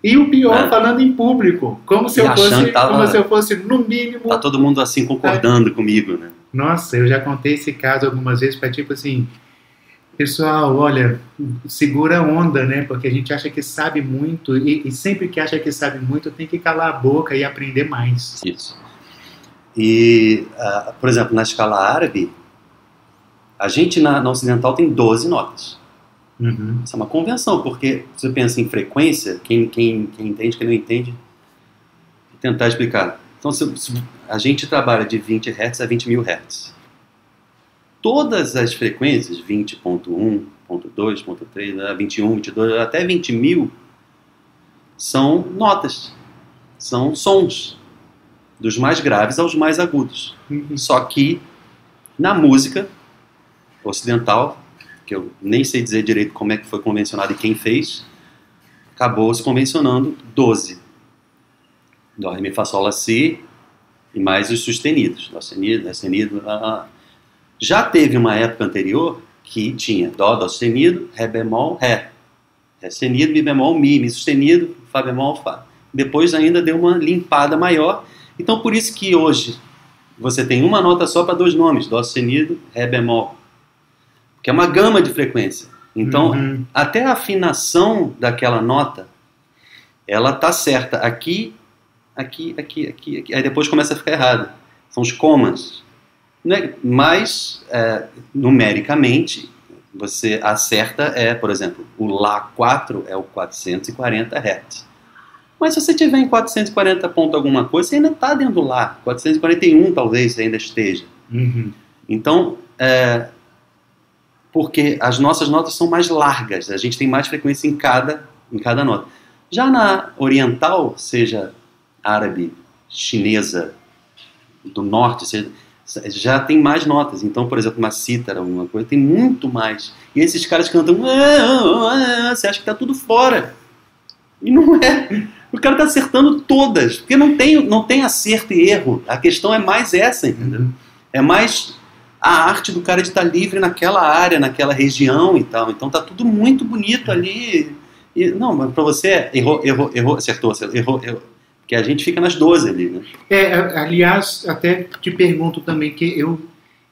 E o pior, É. falando em público, como se, E eu fosse, tava- como se eu fosse, no mínimo, Tá todo mundo assim concordando comigo, né? Nossa, eu já contei esse caso algumas vezes para tipo assim, pessoal, olha, segura a onda, né? Porque a gente acha que sabe muito e, e, sempre que acha que sabe muito tem que calar a boca e aprender mais. Isso. E, uh, por exemplo, na escala árabe, a gente na, na ocidental tem 12 notas. Uhum. Isso é uma convenção, porque você pensa em frequência, quem, quem, quem entende, quem não entende, vou tentar explicar. Então, se, se a gente trabalha de 20 Hz a 20 mil Hz. Todas as frequências, 20.1, .2, .3, 21, 22, até 20 mil, são notas, são sons, dos mais graves aos mais agudos. Uhum. Só que na música ocidental, que eu nem sei dizer direito como é que foi convencionado e quem fez, acabou se convencionando 12. Dó, Ré, Mi, Fá, Sol, Lá, Si e mais os sustenidos. Dó sustenido, Ré sustenido, lá, lá. Já teve uma época anterior que tinha Dó, Dó sustenido, Ré bemol, Ré. Ré sustenido, Mi bemol, Mi, Mi sustenido, Fá bemol, Fá. Depois ainda deu uma limpada maior. Então por isso que hoje você tem uma nota só para dois nomes, Dó sustenido, Ré bemol. Que é uma gama de frequência. Então, Uhum. até a afinação daquela nota, ela tá certa aqui, aqui, aqui, aqui, aqui. Aí depois começa a ficar errada. São os comas. Né? Mas, é, numericamente, você acerta, é, por exemplo, o Lá 4 é o 440 Hz. Mas se você tiver em 440 ponto alguma coisa, você ainda está dentro do Lá. 441 talvez ainda esteja. Uhum. Então, é, porque as nossas notas são mais largas, a gente tem mais frequência em cada, em cada nota. Já na oriental, seja árabe, chinesa, do norte, seja, já tem mais notas. Então, por exemplo, uma cítara, alguma coisa, tem muito mais. E esses caras cantam, "Ah, ah, ah", você acha que está tudo fora. E não é. O cara está acertando todas, porque não tem, não tem acerto e erro. A questão é mais essa, entendeu? É mais a arte do cara de estar livre naquela área, naquela região e tal. Então tá tudo muito bonito ali. E, não, mas pra você, errou, errou, errou, acertou, acertou, errou, errou. Porque a gente fica nas 12 ali, né? É, aliás, até te pergunto também que eu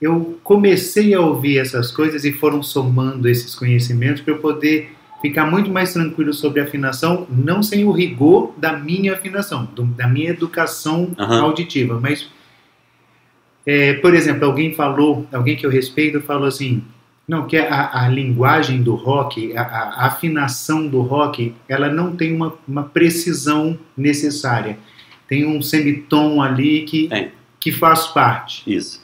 eu comecei a ouvir essas coisas e foram somando esses conhecimentos para eu poder ficar muito mais tranquilo sobre afinação, não sem o rigor da minha afinação, do- da minha educação Aham. auditiva, mas é, por exemplo, alguém falou, alguém que eu respeito falou assim, não, que a, a linguagem do rock, a, a afinação do rock, ela não tem uma, uma precisão necessária. Tem um semitom ali que, Tem. que faz parte. Isso.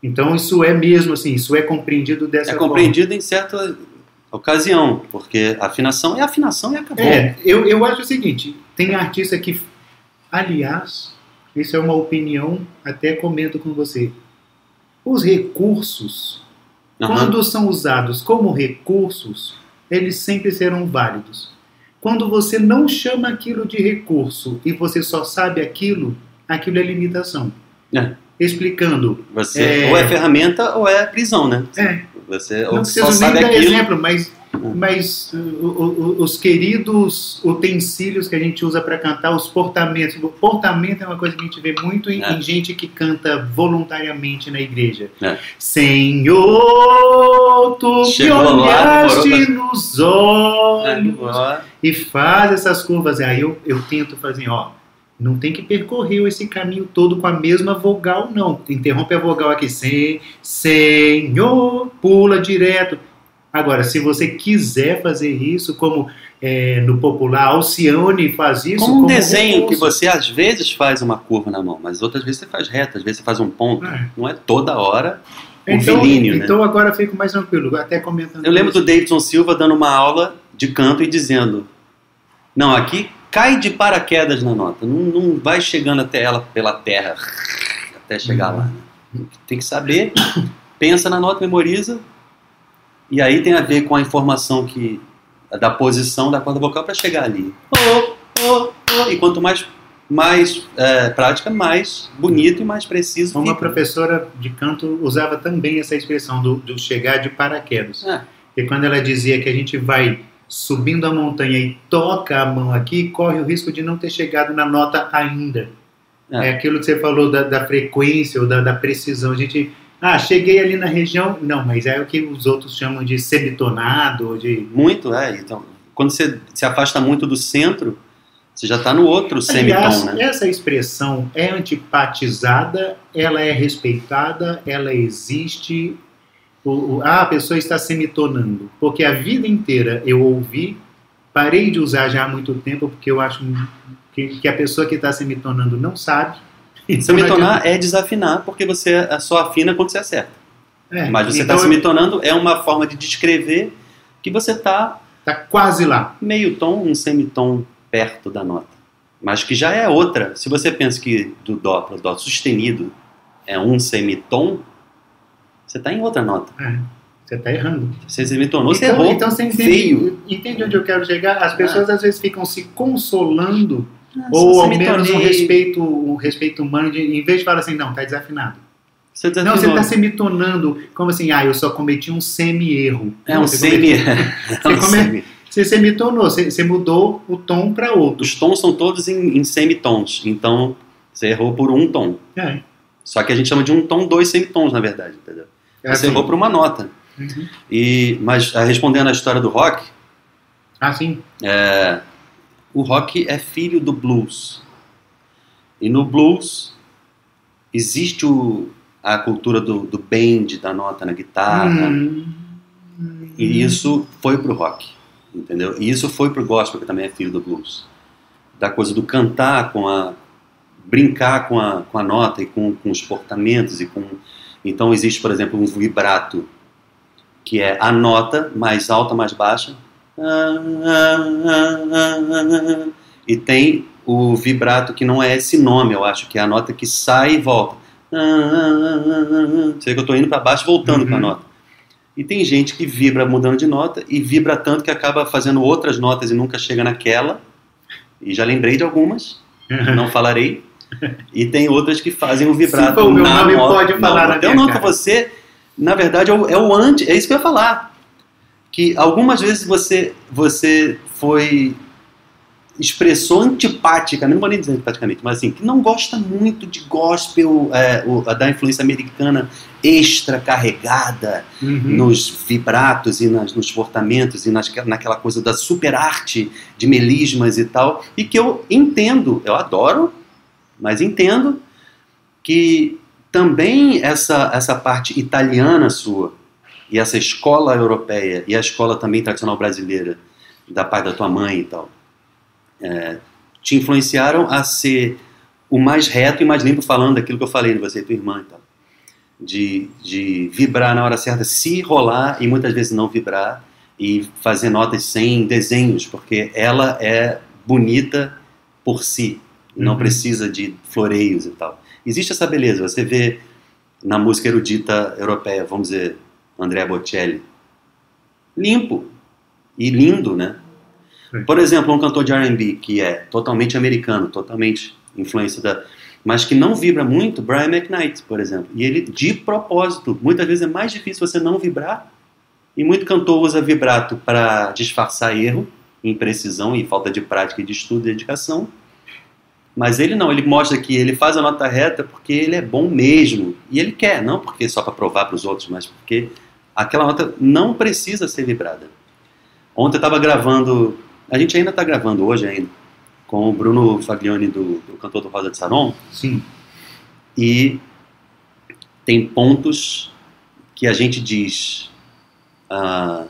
Então isso é mesmo assim, isso é compreendido dessa É forma. compreendido em certa ocasião, porque afinação é afinação e acabou. É, eu, eu acho o seguinte, tem artista que, aliás, isso é uma opinião, até comento com você. Os recursos, Aham. quando são usados como recursos, eles sempre serão válidos. Quando você não chama aquilo de recurso e você só sabe aquilo, aquilo é limitação. É. Explicando, Você É. ou é ferramenta ou é prisão, né? é, Você não preciso nem dar aquilo. exemplo, mas, mas uh, os queridos utensílios que a gente usa para cantar, os portamentos. O portamento é uma coisa que a gente vê muito em, É. em gente que canta voluntariamente na igreja. É. Senhor, tu me Chegou lá, olhaste demorou nos olhos Ó, e faz essas curvas. Aí eu, eu tento fazer, ó. Não tem que percorrer esse caminho todo com a mesma vogal, não. Interrompe a vogal aqui, Senhor, pula direto. Agora, se você quiser fazer isso, como é, no popular, Alcione faz isso. Como um desenho que você às vezes faz uma curva na mão, mas outras vezes você faz reta, às vezes você faz um ponto. É. Não é toda hora o Então, vilínio, né? então agora eu fico mais tranquilo, até comentando. Eu lembro isso. do Davidson Silva dando uma aula de canto e dizendo: Não, aqui cai de paraquedas na nota, não, não vai chegando até ela pela terra até chegar Uhum. lá. Tem que saber, pensa na nota, memoriza, e aí tem a ver com a informação que da posição da corda vocal para chegar ali. Oh, oh, oh. E quanto mais, mais é, prática, mais bonito e mais preciso Uma fica. professora de canto usava também essa expressão do, do chegar de paraquedas. É. E quando ela dizia que a gente vai subindo a montanha e toca a mão aqui, corre o risco de não ter chegado na nota ainda. É. É, aquilo que você falou da, da frequência ou da, da precisão. A gente Ah, cheguei ali na região. Não, mas é o que os outros chamam de semitonado, de. Muito, é. Então, quando você se afasta muito do centro, você já está no outro Aliás, semitom, né? essa expressão é antipatizada, ela é respeitada, ela existe. O, o- ah, a pessoa está semitonando. Porque a vida inteira eu ouvi, parei de usar já há muito tempo, porque eu acho que, que a pessoa que está semitonando não sabe. Então, não Semitonar é desafinar, porque você é só afina quando você acerta. É, Mas você está então, semitonando é uma forma de descrever que você está Tá quase lá. meio tom, um semitom perto da nota. Mas que já é outra. Se você pensa que do dó para o dó sustenido é um semitom, você está em outra nota. É, você está errando. Você semitonou, você então, errou. então você entende, feio. entende onde eu quero chegar? As pessoas às vezes ficam se consolando Ou ao menos um semitonei. respeito, um respeito humano, de, em vez de falar assim, não, tá desafinado. Você Não, você está semitonando, como assim, ah, eu só cometi um semi-erro. É Não, (laughs) um você semi. comete- é um come- semi. Você semitonou, você, você mudou o tom para outro. Os tons são todos em, em semitons. Então, você errou por um tom. É, Só que a gente chama de um tom, dois semitons, na verdade. Entendeu? é Você assim. errou por uma nota. Uhum. E, mas, ah, respondendo à história do rock, Ah, sim. É, o rock é filho do blues. E no blues existe o- a cultura do, do bend, da nota na guitarra. Hum. E isso foi pro rock, entendeu? E isso foi pro gospel, que também é filho do blues. Da coisa do cantar com a... brincar com a, com a nota e com, com os portamentos e com... Então existe, por exemplo, um vibrato, que é a nota mais alta, mais baixa. E tem o vibrato que não é esse nome, eu acho, que é a nota que sai e volta. Você vê que eu estou indo para baixo e voltando Uhum. com a nota. E tem gente que vibra mudando de nota e vibra tanto que acaba fazendo outras notas e nunca chega naquela. E já lembrei de algumas, (laughs) não falarei. E tem outras que fazem o vibrato for o meu na nome, pode falar na então minha não, que você, na verdade, é o, é o anti, é isso que eu ia falar. Que algumas vezes você, você foi expressou antipática, não vou nem dizer antipaticamente, mas assim, que não gosta muito de gospel é, o- da influência americana extra carregada Uhum. nos vibratos e nas, nos portamentos e nas, naquela coisa da super arte de melismas e tal, e que eu entendo, eu adoro, mas entendo que também essa, essa parte italiana sua e essa escola europeia e a escola também tradicional brasileira da parte da tua mãe e tal é, te influenciaram a ser o mais reto e mais limpo falando daquilo que eu falei de você e tua irmã e tal de, de vibrar na hora certa, se rolar e muitas vezes não vibrar e fazer notas sem desenhos, porque ela é bonita por si, não Uhum. precisa de floreios e tal. Existe essa beleza, você vê na música erudita europeia, vamos dizer, Andrea Bocelli, limpo e lindo, né? Por exemplo, um cantor de R&B que é totalmente americano, totalmente influência da mas que não vibra muito, Brian McKnight, por exemplo. E ele, de propósito, muitas vezes é mais difícil você não vibrar, e muito cantor usa vibrato para disfarçar erro, imprecisão e falta de prática de estudo e dedicação. Mas ele não, ele mostra que ele faz a nota reta porque ele é bom mesmo. E ele quer, não porque só para provar para os outros, mas porque aquela nota não precisa ser vibrada. Ontem eu estava gravando, a gente ainda está gravando hoje ainda, com o Bruno Faglione, do, do cantor do Rosa de Saron, Sim. e tem pontos que a gente diz ah,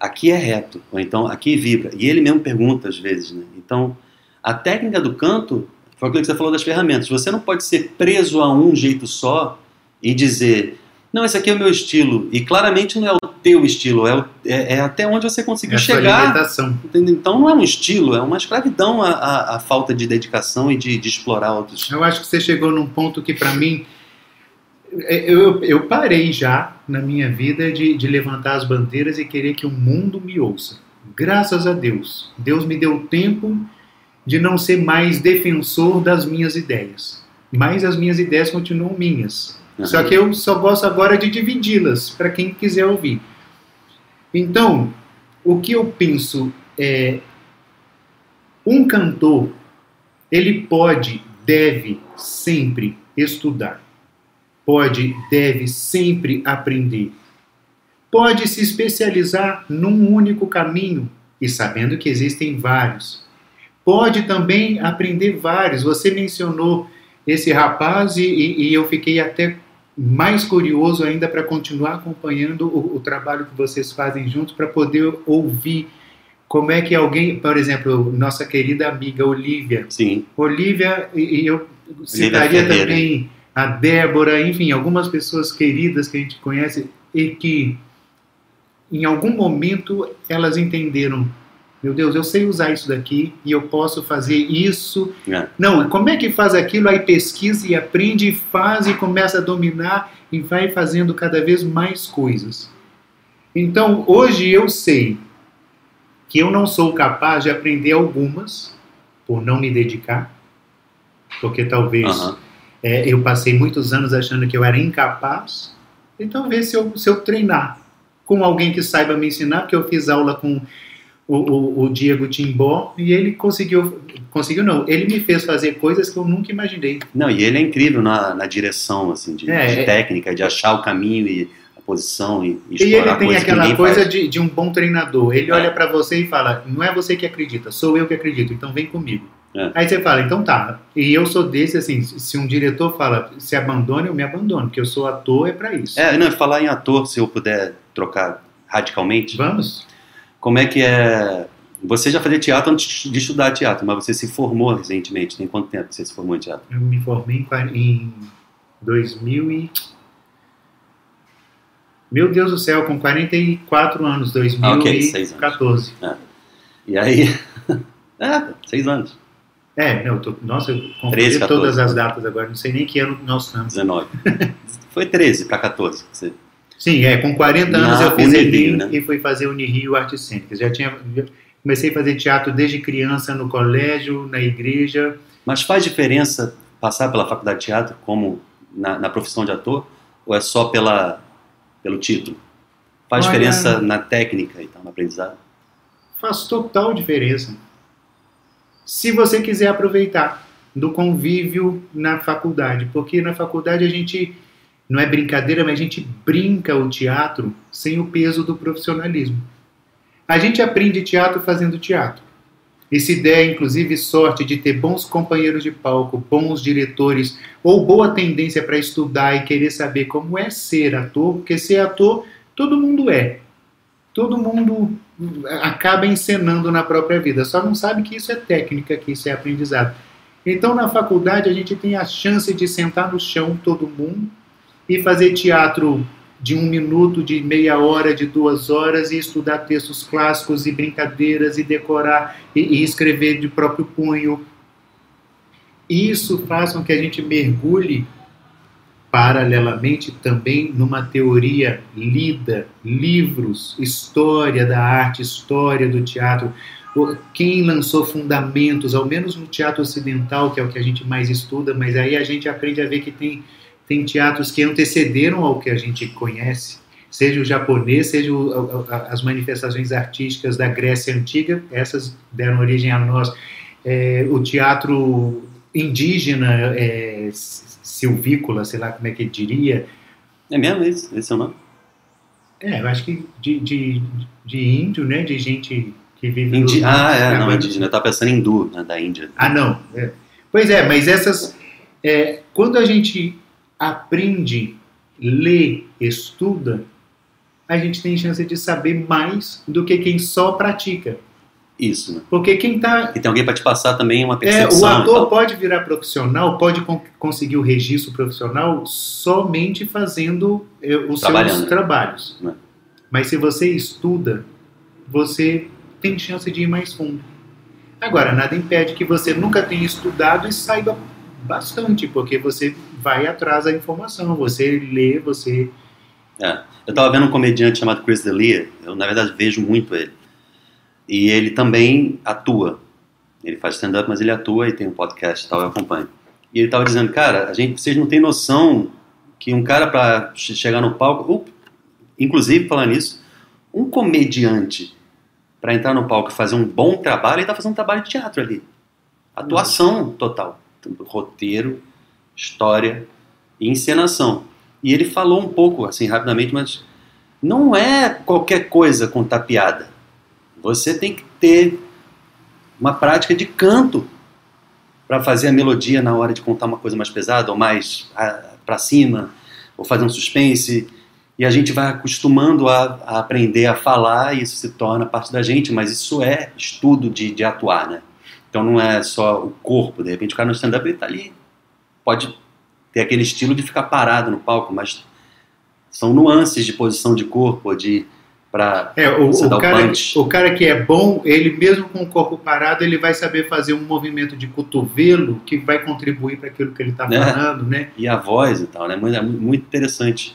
aqui é reto, ou então aqui vibra. E ele mesmo pergunta às vezes, né? Então, a técnica do canto foi aquilo que você falou das ferramentas. Você não pode ser preso a um jeito só e dizer, não, esse aqui é o meu estilo. E claramente não é o teu estilo, é, o- é- é até onde você É conseguiu sua chegar. limitação. Entendeu? Então não é um estilo, é uma escravidão a, a, a falta de dedicação e de, de explorar outros. Eu acho que você chegou num ponto que, para mim, é, eu, eu parei já na minha vida de, de levantar as bandeiras e querer que o mundo me ouça. Graças a Deus. Deus me deu tempo de não ser mais defensor das minhas ideias. Mas as minhas ideias continuam minhas. Só que eu só gosto agora de dividi-las para quem quiser ouvir. Então, o que eu penso é um cantor, ele pode, deve sempre estudar. pode, deve sempre aprender. Pode se especializar num único caminho e sabendo que existem vários. Pode também aprender vários. Você mencionou esse rapaz e, e eu fiquei até mais curioso ainda para continuar acompanhando o, o, trabalho que vocês fazem juntos para poder ouvir como é que alguém, por exemplo, nossa querida amiga Olivia. Sim. Olivia, e, e eu citaria também a Débora, enfim, algumas pessoas queridas que a gente conhece e que em algum momento elas entenderam meu Deus, eu sei usar isso daqui e eu posso fazer isso. É. Não, como é que faz aquilo? Aí pesquisa e aprende, e faz e começa a dominar e vai fazendo cada vez mais coisas. Então, hoje eu sei que eu não sou capaz de aprender algumas por não me dedicar, porque talvez uh -huh. é, eu passei muitos anos achando que eu era incapaz. Então, talvez se eu, se eu treinar com alguém que saiba me ensinar, porque eu fiz aula com o, o, o, Diego Timbó e ele conseguiu, conseguiu não, ele me fez fazer coisas que eu nunca imaginei. Não, e ele é incrível na, na direção, assim, de, é, de é. técnica, de achar o caminho e a posição e, e E ele tem aquela coisa de, de, um bom treinador, ele é. olha para você e fala, não é você que acredita, sou eu que acredito, então vem comigo. É. Aí você fala, então tá. E eu sou desse, assim, se um diretor fala, se abandone, eu me abandono, porque eu sou ator, é para isso. É, não, falar em ator, se eu puder trocar radicalmente. Vamos como é que é. Você já fazia teatro antes de estudar teatro, mas você se formou recentemente. Tem quanto tempo você se formou em teatro? Eu me formei em 2000 e... Meu Deus do céu, com 44 anos, 2014. Ah, okay, é. E aí... (laughs) é, seis anos. É, não, tô, nossa, eu confundi todas as datas agora, não sei nem que ano nós estamos. 19. (laughs) Foi 13 para 14. Você... Sim, é, com 40 anos Na eu fiz Unirio, né? e fui fazer Unirio Artes Cênicas. Já tinha, já comecei a fazer teatro desde criança no colégio, na igreja. Mas faz diferença passar pela faculdade de teatro como na, na profissão de ator ou é só pela, pelo título? Faz Olha, diferença na técnica e tal, no aprendizado? Faz total diferença. Se você quiser aproveitar do convívio na faculdade, porque na faculdade a gente não é brincadeira, mas a gente brinca o teatro sem o peso do profissionalismo. A gente aprende teatro fazendo teatro. E se der, inclusive, sorte de ter bons companheiros de palco, bons diretores, ou boa tendência para estudar e querer saber como é ser ator, porque ser ator todo mundo é. Todo mundo acaba encenando na própria vida, só não sabe que isso é técnica, que isso é aprendizado. Então, na faculdade, a gente tem a chance de sentar no chão todo mundo e fazer teatro de um minuto, de meia hora, de duas horas e estudar textos clássicos e brincadeiras e decorar e, e escrever de próprio punho. Isso faz com que a gente mergulhe paralelamente também numa teoria lida, livros, história da arte, história do teatro. Quem lançou fundamentos, ao menos no teatro ocidental, que é o que a gente mais estuda, mas aí a gente aprende a ver que tem tem teatros que antecederam ao que a gente conhece, seja o japonês, seja o, as manifestações artísticas da Grécia Antiga, essas deram origem a nós. É, o teatro indígena, é, silvícola, sei lá como é que ele diria. É mesmo esse, esse é o nome? É, eu acho que de, de, de índio, né, de gente que vive Indi no, Ah, é, não, indígena, eu estava pensando em hindu, né, da Índia. Ah, não. É. Pois é, mas essas... É, quando a gente aprende, lê, estuda, a gente tem chance de saber mais do que quem só pratica. Isso, né? Porque quem está. E tem alguém para te passar também uma percepção. É, o ator pode virar profissional, pode con conseguir o registro profissional somente fazendo eh, os seus trabalhos. Né? Mas se você estuda, você tem chance de ir mais fundo. Agora, nada impede que você nunca tenha estudado e saiba bastante, porque você vai atrás da informação, você lê, você. É. Eu estava vendo um comediante chamado Chris D'Elia, eu na verdade vejo muito ele. E ele também atua. Ele faz stand-up, mas ele atua e tem um podcast e tal, eu acompanho. E ele estava dizendo, cara, a gente, vocês não têm noção que um cara para chegar no palco, inclusive falando isso, um comediante para entrar no palco e fazer um bom trabalho, ele está fazendo um trabalho de teatro ali. Atuação total. Roteiro, história e encenação. E ele falou um pouco, assim, rapidamente, mas não é qualquer coisa contar piada. Você tem que ter uma prática de canto para fazer a melodia na hora de contar uma coisa mais pesada ou mais ah, para cima, ou fazer um suspense. E a gente vai acostumando a, a, aprender a falar e isso se torna parte da gente, mas isso é estudo de, de atuar, né? Então não é só o corpo, de repente o cara no stand-up ele tá ali, pode ter aquele estilo de ficar parado no palco, mas são nuances de posição de corpo, de para é, o, o, cara, o cara que é bom, ele mesmo com o corpo parado, ele vai saber fazer um movimento de cotovelo que vai contribuir para aquilo que ele está é. falando, né? E a voz e tal, né? Muito, é muito interessante.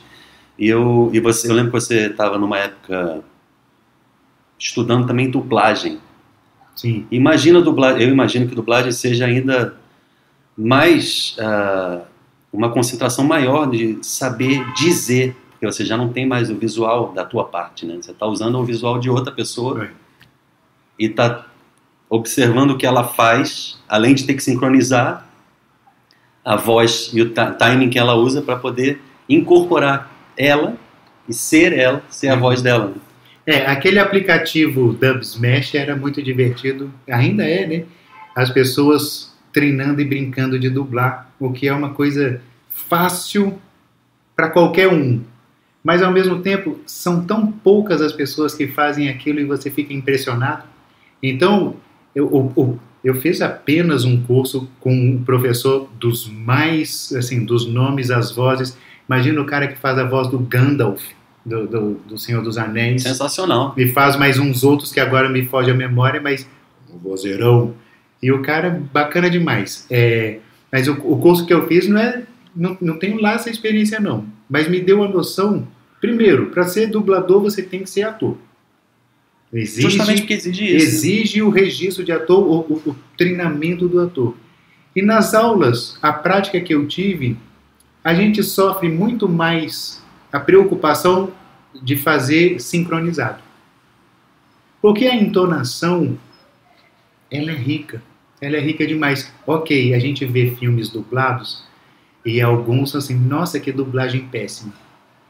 E eu, e você, eu lembro que você estava numa época estudando também dublagem. Sim. Imagina dublagem, eu imagino que dublagem seja ainda mais uh, uma concentração maior de saber dizer porque você já não tem mais o visual da tua parte, né? Você está usando o visual de outra pessoa é. e está observando o que ela faz, além de ter que sincronizar a voz e o timing que ela usa para poder incorporar ela e ser ela, ser a voz dela. Né? É, aquele aplicativo Dub Smash era muito divertido, ainda é, né? As pessoas treinando e brincando de dublar, o que é uma coisa fácil para qualquer um mas ao mesmo tempo são tão poucas as pessoas que fazem aquilo e você fica impressionado. Então, eu, eu, eu fiz apenas um curso com um professor dos mais, assim, dos nomes, as vozes. Imagina o cara que faz a voz do Gandalf, do, do, do Senhor dos Anéis. Sensacional. E faz mais uns outros que agora me foge a memória, mas o vozeirão. E o cara, bacana demais. É, mas o, o curso que eu fiz não é não, não tenho lá essa experiência não, mas me deu a noção Primeiro, para ser dublador você tem que ser ator. Exige, Justamente porque exige isso. Exige o registro de ator, o, o, o treinamento do ator. E nas aulas, a prática que eu tive, a gente sofre muito mais a preocupação de fazer sincronizado. Porque a entonação, ela é rica. Ela é rica demais. Ok, a gente vê filmes dublados e alguns são assim, nossa, que dublagem péssima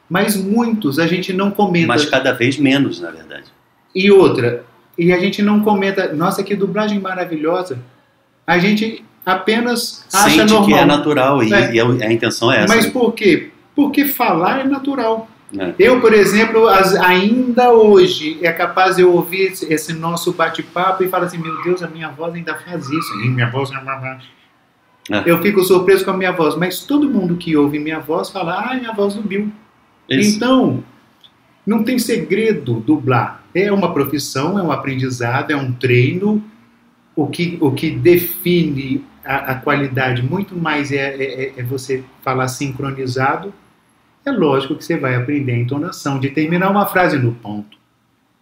mas muitos a gente não comenta. Mas cada vez menos, na verdade. E outra, e a gente não comenta, nossa, que dublagem maravilhosa. A gente apenas acha Sente normal. que é natural e, é. e a, intenção é essa. Mas né? por quê? Porque falar é natural. É. Eu, por exemplo, as, ainda hoje é capaz de eu ouvir esse, esse nosso bate-papo e falar assim: meu Deus, a minha voz ainda faz isso. E minha voz é. É. Eu fico surpreso com a minha voz, mas todo mundo que ouve minha voz fala: ah, é a voz do Bill. Isso. Então, não tem segredo dublar. É uma profissão, é um aprendizado, é um treino. O que, o que define a, a qualidade muito mais é, é, é, você falar sincronizado. É lógico que você vai aprender a entonação, de terminar uma frase no ponto.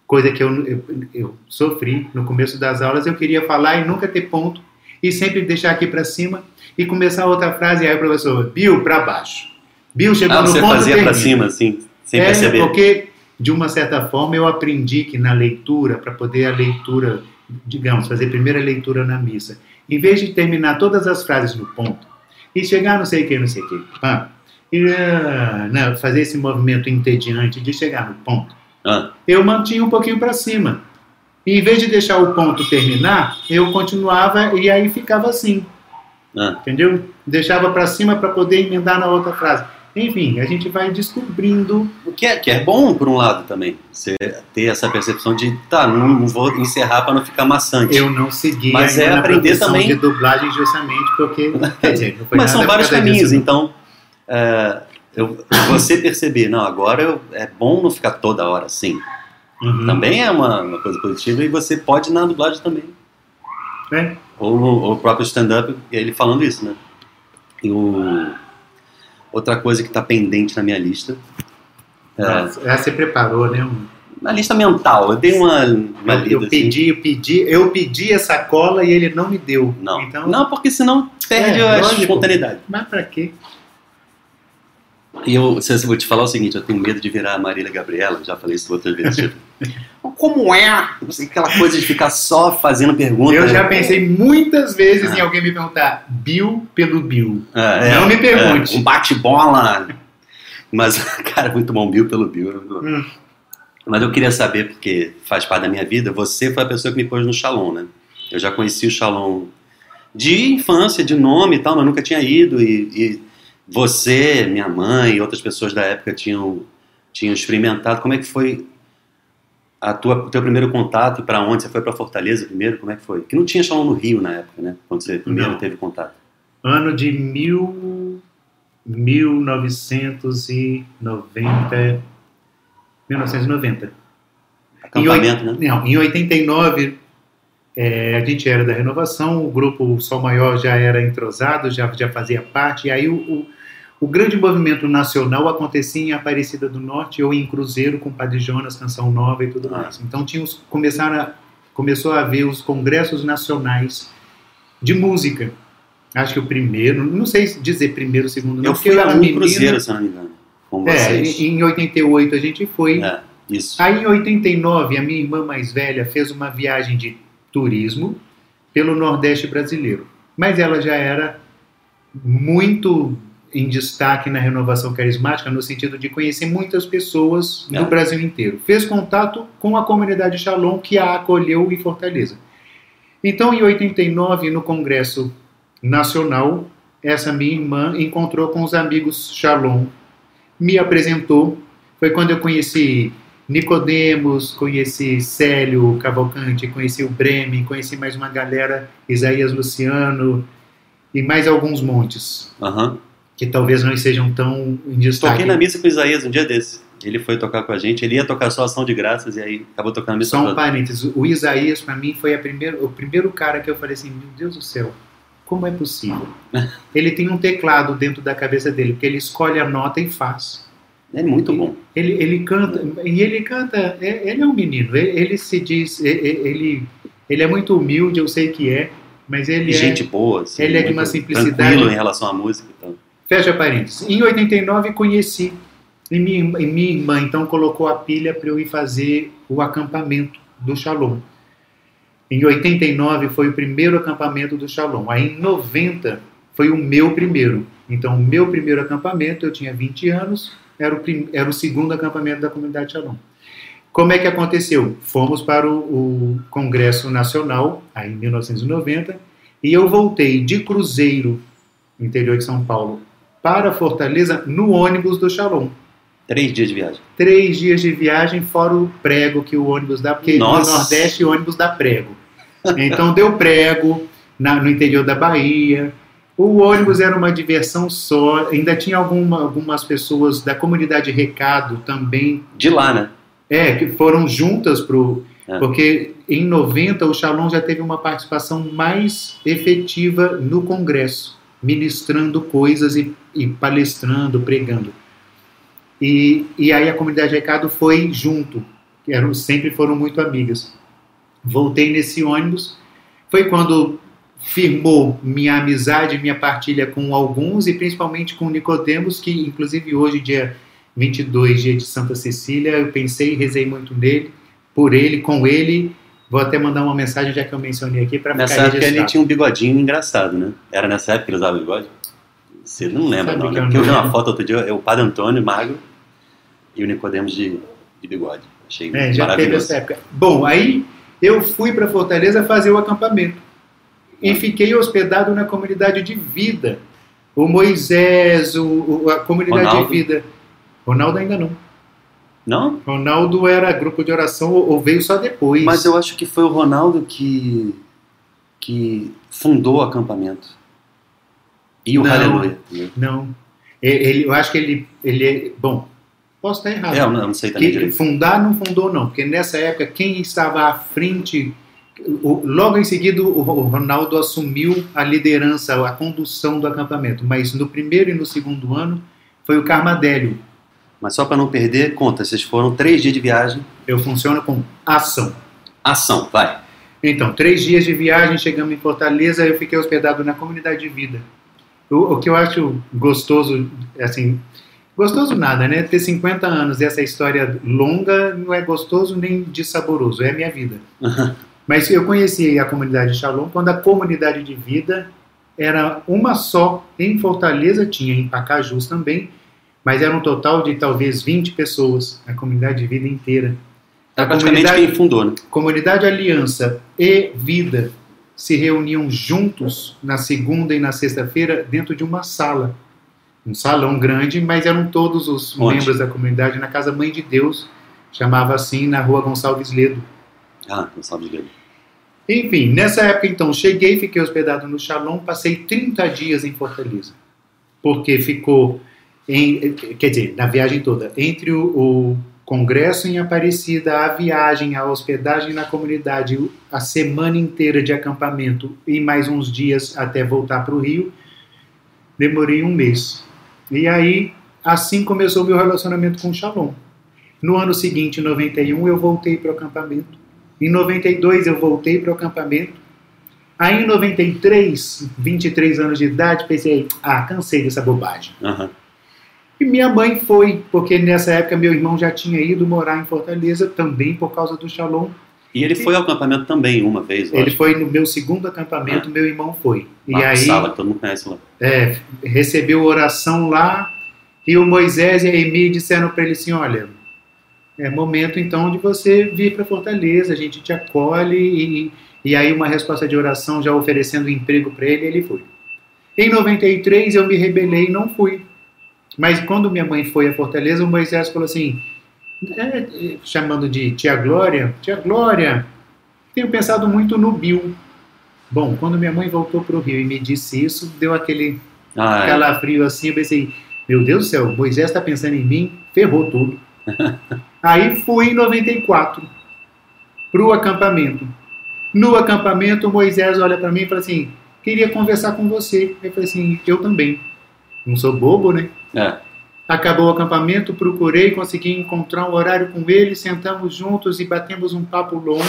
Coisa que eu, eu, eu sofri no começo das aulas, eu queria falar e nunca ter ponto, e sempre deixar aqui para cima e começar outra frase, e aí o professor, Bill, para baixo. Bill chegou ah, no você ponto fazia para cima, assim, sem é, perceber. porque, de uma certa forma, eu aprendi que na leitura, para poder a leitura, digamos, fazer a primeira leitura na missa, em vez de terminar todas as frases no ponto, e chegar não sei o que, não sei o que, pá, e não, fazer esse movimento entediante de chegar no ponto, ah. eu mantinha um pouquinho para cima. E, em vez de deixar o ponto terminar, eu continuava e aí ficava assim. Ah. Entendeu? Deixava para cima para poder emendar na outra frase. Enfim, a gente vai descobrindo. O que é, que é bom, por um lado, também. Você ter essa percepção de, tá, não, não vou encerrar para não ficar maçante. Eu não segui Mas é aprender também. de dublagem justamente porque. Quer dizer, não foi Mas são vários caminhos, disso, então. É, eu, você perceber, não, agora eu, é bom não ficar toda hora assim. Uhum. Também é uma, uma, coisa positiva e você pode ir na dublagem também. É. Ou, ou o próprio stand-up, ele falando isso, né? E o Outra coisa que está pendente na minha lista. É, você preparou, né? Na lista mental, eu dei uma, uma eu, eu pedi, assim. eu pedi, eu pedi essa cola e ele não me deu. Não, então, não porque senão perde é, a lógico, espontaneidade. Mas para quê? E eu, eu vou te falar o seguinte, eu tenho medo de virar a Marília Gabriela, já falei isso outra vez. Tipo, (laughs) como é? Aquela coisa de ficar só fazendo perguntas. Eu já pensei muitas vezes ah. em alguém me perguntar Bill pelo Bill. É, Não me pergunte. É, um bate-bola. Mas, (laughs) cara, muito bom, Bill pelo Bill. Hum. Mas eu queria saber, porque faz parte da minha vida, você foi a pessoa que me pôs no Shalom, né? Eu já conheci o Shalom de infância, de nome e tal, mas nunca tinha ido. E, e você, minha mãe e outras pessoas da época tinham, tinham experimentado. Como é que foi a tua, o teu primeiro contato e para onde? Você foi para Fortaleza primeiro? Como é que foi? Que não tinha Shalom no Rio na época, né? Quando você primeiro Não. teve contato. Ano de mil, 1990. 1990. Acampamento, né? Não, em 89, é, a gente era da renovação, o grupo Sol Maior já era entrosado, já, já fazia parte, e aí o, o, o grande movimento nacional acontecia em Aparecida do Norte ou em Cruzeiro com Padre Jonas, Canção Nova e tudo Ah. mais. Então tinha os, começaram a, começou a haver os congressos nacionais de música. Acho que o primeiro, não sei se dizer primeiro, segundo, não, Eu fui a era um cruzeiro, se não me engano, com É, vocês. em em 88 a gente foi. É, isso. Aí em 89, a minha irmã mais velha fez uma viagem de turismo pelo Nordeste brasileiro. Mas ela já era muito em destaque na renovação carismática, no sentido de conhecer muitas pessoas no É. Brasil inteiro. Fez contato com a comunidade Shalom que a acolheu em Fortaleza. Então, em 89, no Congresso Nacional, essa minha irmã encontrou com os amigos Shalom, me apresentou. Foi quando eu conheci Nicodemos, conheci Célio Cavalcante, conheci o Bremen, conheci mais uma galera, Isaías Luciano e mais alguns montes, Aham. Que talvez não sejam tão em destaque. Toquei na missa com o Isaías um dia desse. Ele foi tocar com a gente, ele ia tocar só ação de graças e aí acabou tocando a missa Só um parênteses, o Isaías para mim foi primeira, o primeiro cara que eu falei assim, meu Deus do céu, como é possível? (laughs) ele tem um teclado dentro da cabeça dele, porque ele escolhe a nota e faz. É muito bom. Ele, ele canta, e ele canta, é- ele é um menino, ele, ele se diz, ele, ele é muito humilde, eu sei que é, mas ele é, gente boa, assim, ele é de uma simplicidade. Tranquilo em relação à música. Então. Fecha parênteses. Em 89 conheci, e minha, e minha irmã então colocou a pilha para eu ir fazer o acampamento do Shalom. Em 89 foi o primeiro acampamento do Shalom. Aí em 90 foi o meu primeiro. Então, o meu primeiro acampamento, eu tinha 20 anos, era o, prim- era o segundo acampamento da comunidade Shalom. Como é que aconteceu? Fomos para o, o Congresso Nacional, aí em 1990, e eu voltei de Cruzeiro, interior de São Paulo, para Fortaleza no ônibus do Shalom. Três dias de viagem. Três dias de viagem, fora o prego que o ônibus dá, porque Nossa. no Nordeste o ônibus dá prego. Então deu prego na- no interior da Bahia. O ônibus era uma diversão só. Ainda tinha alguma- algumas pessoas da comunidade Recado também, De lá, né? é, que foram juntas pro. É. Porque em 90 o Shalom já teve uma participação mais efetiva no Congresso, ministrando coisas e, e palestrando, pregando. E, e aí a comunidade Recado foi junto, eram, sempre foram muito amigas. Voltei nesse ônibus, foi quando firmou minha amizade, minha partilha com alguns e principalmente com Nicodemos, que inclusive hoje, dia 22, dia de Santa Cecília, eu pensei e rezei muito nele, por ele, com ele. Vou até mandar uma mensagem, já que eu mencionei aqui, para Nessa ficar época ele tinha um bigodinho engraçado, né? Era nessa época que ele usava bigode? Você não lembra, Sabe não, né? Porque eu vi uma foto outro dia, é o Padre Antônio, magro, e o Nicodemos de, de bigode. Achei É, já teve maravilhoso. essa época. Bom, aí eu fui para Fortaleza fazer o acampamento. E Ah. fiquei hospedado na comunidade de vida. O Moisés, o, o- a comunidade Ronaldo? de vida. Ronaldo ainda não. Não? Ronaldo era grupo de oração ou, veio só depois. Mas eu acho que foi o Ronaldo que, que fundou o acampamento. E o Não. Aleluia. Não. Ele, eu acho que ele, ele é. Bom, posso estar errado. É, eu não, sei também Que fundar não fundou, não, porque nessa época quem estava à frente, logo em seguida o Ronaldo assumiu a liderança, a condução do acampamento, mas no primeiro e no segundo ano foi o Carmadélio. Mas só para não perder, conta, vocês foram três dias de viagem. Eu funciono com ação. Ação, vai. Então, três dias de viagem, chegamos em Fortaleza, eu fiquei hospedado na comunidade de vida. O, o que eu acho gostoso, assim, gostoso nada, né? Ter 50 anos e essa história longa não é gostoso nem dissaboroso, é a minha vida. Mas eu conheci a comunidade Shalom quando a comunidade de vida era uma só em Fortaleza, tinha em Pacajus também, mas era um total de talvez 20 pessoas, a comunidade de vida inteira. É A praticamente comunidade- quem fundou, né? Comunidade Aliança e Vida se reuniam juntos na segunda e na sexta-feira dentro de uma sala. Um salão grande, mas eram todos os Onde? membros da comunidade na Casa Mãe de Deus, chamava assim, na rua Gonçalves Ledo. Ah, sabe de Enfim, nessa época então, cheguei, fiquei hospedado no Shalom, passei 30 dias em Fortaleza. Porque ficou, em, quer dizer, na viagem toda, entre o, o congresso em Aparecida, a viagem, a hospedagem na comunidade, a semana inteira de acampamento e mais uns dias até voltar para o Rio, demorei um mês. E aí, assim começou meu relacionamento com o Shalom. No ano seguinte, em 91, eu voltei para o acampamento. Em 92 eu voltei para o acampamento. Aí em 93, 23 anos de idade, pensei, ah, cansei dessa bobagem. Aham. E minha mãe foi, porque nessa época meu irmão já tinha ido morar em Fortaleza, também por causa do Shalom. E ele foi ao acampamento também uma vez, Ele acho. foi no meu segundo acampamento, meu irmão foi. E Marco aí Sala, todo mundo conhece lá. é, recebeu oração lá, e o Moisés e a Emi disseram para ele assim, olha, é momento então de você vir para Fortaleza, a gente te acolhe, e, e aí uma resposta de oração já oferecendo emprego para ele, ele foi. Em 93 eu me rebelei e não fui. Mas quando minha mãe foi a Fortaleza, o Moisés falou assim, é, é, chamando de tia Glória, tia Glória, tenho pensado muito no Bill. Bom, quando minha mãe voltou para o Rio e me disse isso, deu aquele Ah, é. calafrio assim, eu pensei, meu Deus do céu, Moisés está pensando em mim, ferrou tudo. (laughs) Aí fui em 94 para o acampamento. No acampamento, Moisés olha para mim e fala assim, queria conversar com você. Eu falei assim, eu também. Não sou bobo, né? É. Acabou o acampamento, procurei, consegui encontrar um horário com ele, sentamos juntos e batemos um papo longo.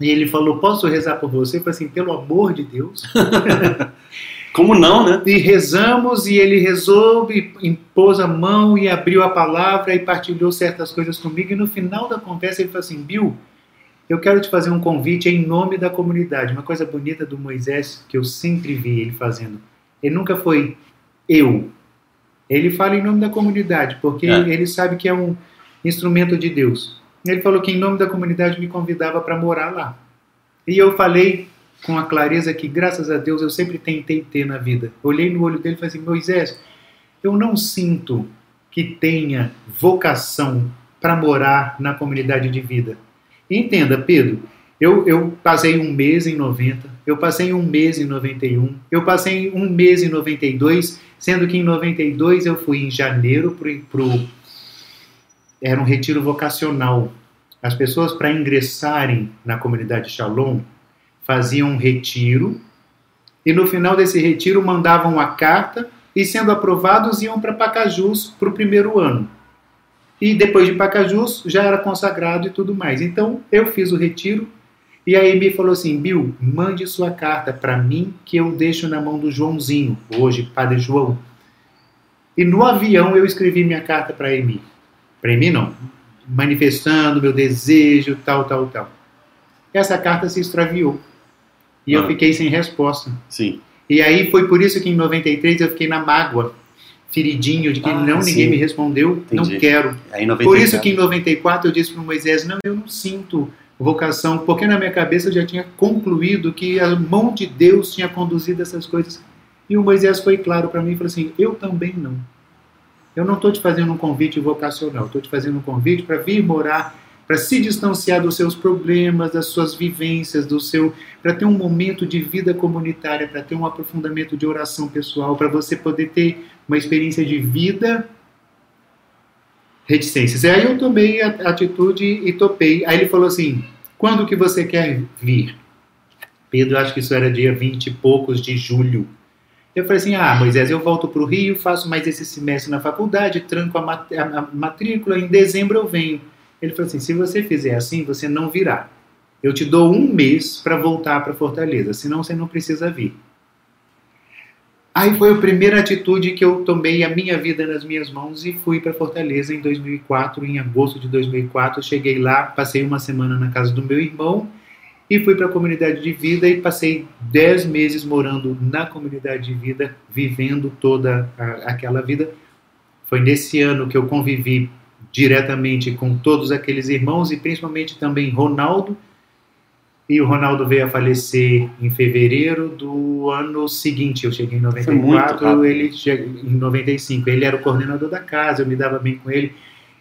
E ele falou, posso rezar por você? Eu falei assim, pelo amor de Deus. (laughs) Como não, né? E rezamos, e ele rezou, e impôs a mão e abriu a palavra e partilhou certas coisas comigo. E no final da conversa ele falou assim: Bill, eu quero te fazer um convite em nome da comunidade. Uma coisa bonita do Moisés que eu sempre vi ele fazendo. Ele nunca foi eu. Ele fala em nome da comunidade, porque É. ele sabe que é um instrumento de Deus. Ele falou que em nome da comunidade me convidava para morar lá. E eu falei com a clareza que, graças a Deus, eu sempre tentei ter na vida. Olhei no olho dele e falei assim: Moisés, eu não sinto que tenha vocação para morar na comunidade de vida. E entenda, Pedro, eu, eu passei um mês em 90, eu passei um mês em 91, eu passei um mês em 92, sendo que em 92 eu fui em janeiro para o. Era um retiro vocacional. As pessoas, para ingressarem na comunidade Shalom, faziam um retiro e no final desse retiro mandavam a carta e, sendo aprovados, iam para Pacajus para o primeiro ano. E depois de Pacajus já era consagrado e tudo mais. Então eu fiz o retiro e a Amy falou assim: Bill, mande sua carta para mim que eu deixo na mão do Joãozinho, hoje Padre João. E no avião eu escrevi minha carta para Amy. Para Amy não, manifestando meu desejo, tal, tal, tal. Essa carta se extraviou. E eu Ah. fiquei sem resposta. Sim. E aí foi por isso que em 93 eu fiquei na mágoa, feridinho, de que Ah, não, sim. ninguém me respondeu, não Entendi. quero. Aí em 94. Por isso que em 94 eu disse para o Moisés, não, eu não sinto vocação, porque na minha cabeça eu já tinha concluído que a mão de Deus tinha conduzido essas coisas. E o Moisés foi claro para mim e falou assim, eu também não. Eu não estou te fazendo um convite vocacional, estou te fazendo um convite para vir morar, para se distanciar dos seus problemas, das suas vivências, do seu, para ter um momento de vida comunitária, para ter um aprofundamento de oração pessoal, para você poder ter uma experiência de vida reticências. E aí eu tomei a atitude e topei. Aí ele falou assim: quando que você quer vir? Pedro, acho que isso era dia 20 e poucos de julho. Eu falei assim: ah, Moisés, eu volto para o Rio, faço mais esse semestre na faculdade, tranco a, mat a- matrícula, em dezembro eu venho. Ele falou assim: se você fizer assim, você não virá. Eu te dou um mês para voltar para Fortaleza, senão você não precisa vir. Aí foi a primeira atitude que eu tomei a minha vida nas minhas mãos e fui para Fortaleza em 2004, em agosto de 2004. Cheguei lá, passei uma semana na casa do meu irmão e fui para a comunidade de vida e passei 10 meses morando na comunidade de vida, vivendo toda a- aquela vida. Foi nesse ano que eu convivi diretamente com todos aqueles irmãos e principalmente também Ronaldo. E o Ronaldo veio a falecer em fevereiro do ano seguinte. Eu cheguei em 94, ele em 95. Ele era o coordenador da casa, eu me dava bem com ele.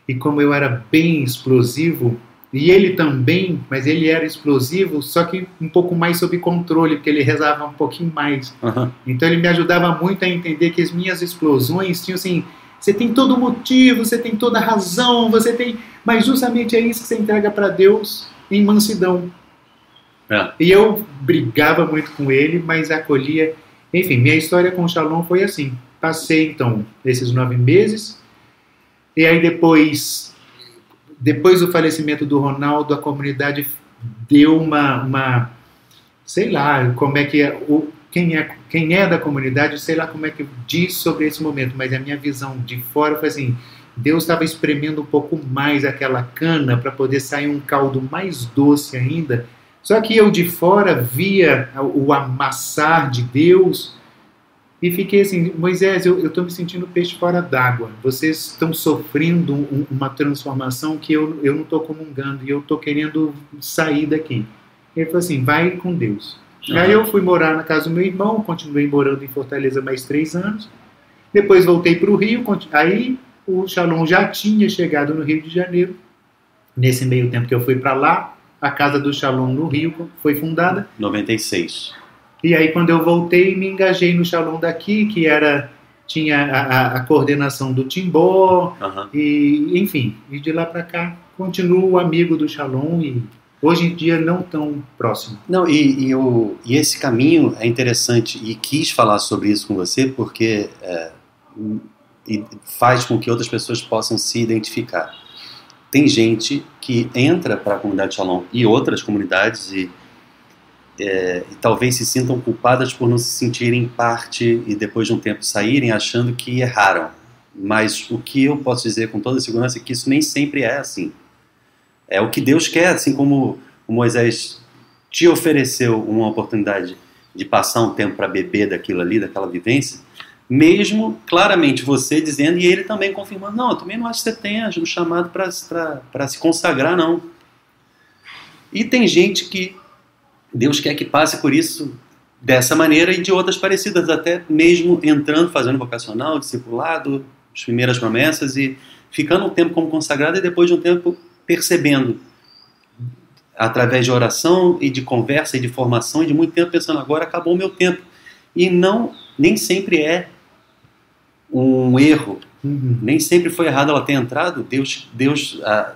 E como eu era bem explosivo, e ele também, mas ele era explosivo, só que um pouco mais sob controle, porque ele rezava um pouquinho mais. Uhum. Então ele me ajudava muito a entender que as minhas explosões tinham assim, você tem todo motivo, você tem toda razão, você tem, mas justamente é isso que você entrega para Deus em mansidão. É. E eu brigava muito com ele, mas acolhia. Enfim, minha história com o Shalom foi assim. Passei então esses nove meses, e aí depois depois do falecimento do Ronaldo, a comunidade deu uma, uma sei lá, como é que é, o, quem é quem é da comunidade, sei lá como é que diz sobre esse momento, mas a minha visão de fora foi assim, Deus estava espremendo um pouco mais aquela cana para poder sair um caldo mais doce ainda. Só que eu de fora via o amassar de Deus e fiquei assim, Moisés, eu estou me sentindo peixe fora d'água. Vocês estão sofrendo um, uma transformação que eu, eu não estou comungando e eu estou querendo sair daqui. Ele falou assim, vai com Deus. Uhum. Aí eu fui morar na casa do meu irmão, continuei morando em Fortaleza mais três anos. Depois voltei para o Rio, aí o Shalom já tinha chegado no Rio de Janeiro. Nesse meio tempo que eu fui para lá, a casa do Shalom no Rio foi fundada. 96. E aí, quando eu voltei, me engajei no Shalom daqui, que era tinha a, a, coordenação do Timbó, uhum. e enfim, e de lá para cá continuo amigo do Shalom e hoje em dia não tão próximo. Não, e, e, o, e esse caminho é interessante e quis falar sobre isso com você porque é, faz com que outras pessoas possam se identificar. Tem gente que entra para a comunidade Shalom e outras comunidades e é, e talvez se sintam culpadas por não se sentirem parte e depois de um tempo saírem achando que erraram. Mas o que eu posso dizer com toda segurança é que isso nem sempre é assim. É o que Deus quer, assim como o Moisés te ofereceu uma oportunidade de passar um tempo para beber daquilo ali, daquela vivência, mesmo claramente você dizendo e ele também confirmando: não, eu também não acho que você tenha um chamado para se consagrar, não. E tem gente que Deus quer que passe por isso dessa maneira e de outras parecidas, até mesmo entrando, fazendo vocacional, discipulado, as primeiras promessas e ficando um tempo como consagrado e depois de um tempo percebendo através de oração e de conversa e de formação e de muito tempo pensando agora acabou o meu tempo e não nem sempre é um erro uhum. nem sempre foi errado ela ter entrado Deus Deus ah,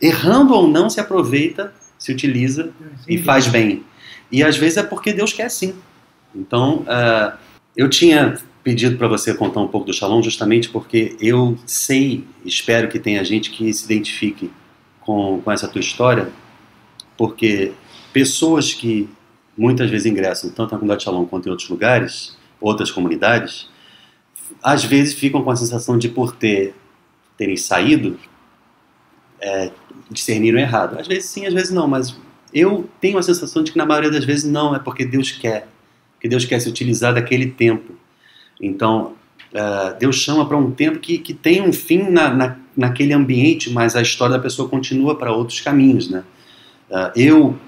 errando ou não se aproveita se utiliza Sim. e faz bem e às vezes é porque Deus quer sim. Então, uh, eu tinha pedido para você contar um pouco do Shalom justamente porque eu sei, espero que tenha gente que se identifique com, com essa tua história, porque pessoas que muitas vezes ingressam tanto na comunidade Shalom quanto em outros lugares, outras comunidades, às vezes ficam com a sensação de por ter terem saído, é, discerniram errado. Às vezes sim, às vezes não, mas eu tenho a sensação de que na maioria das vezes não, é porque Deus quer, que Deus quer se utilizar daquele tempo. Então, uh, Deus chama para um tempo que, que tem um fim na, na, naquele ambiente, mas a história da pessoa continua para outros caminhos, né? Uh, eu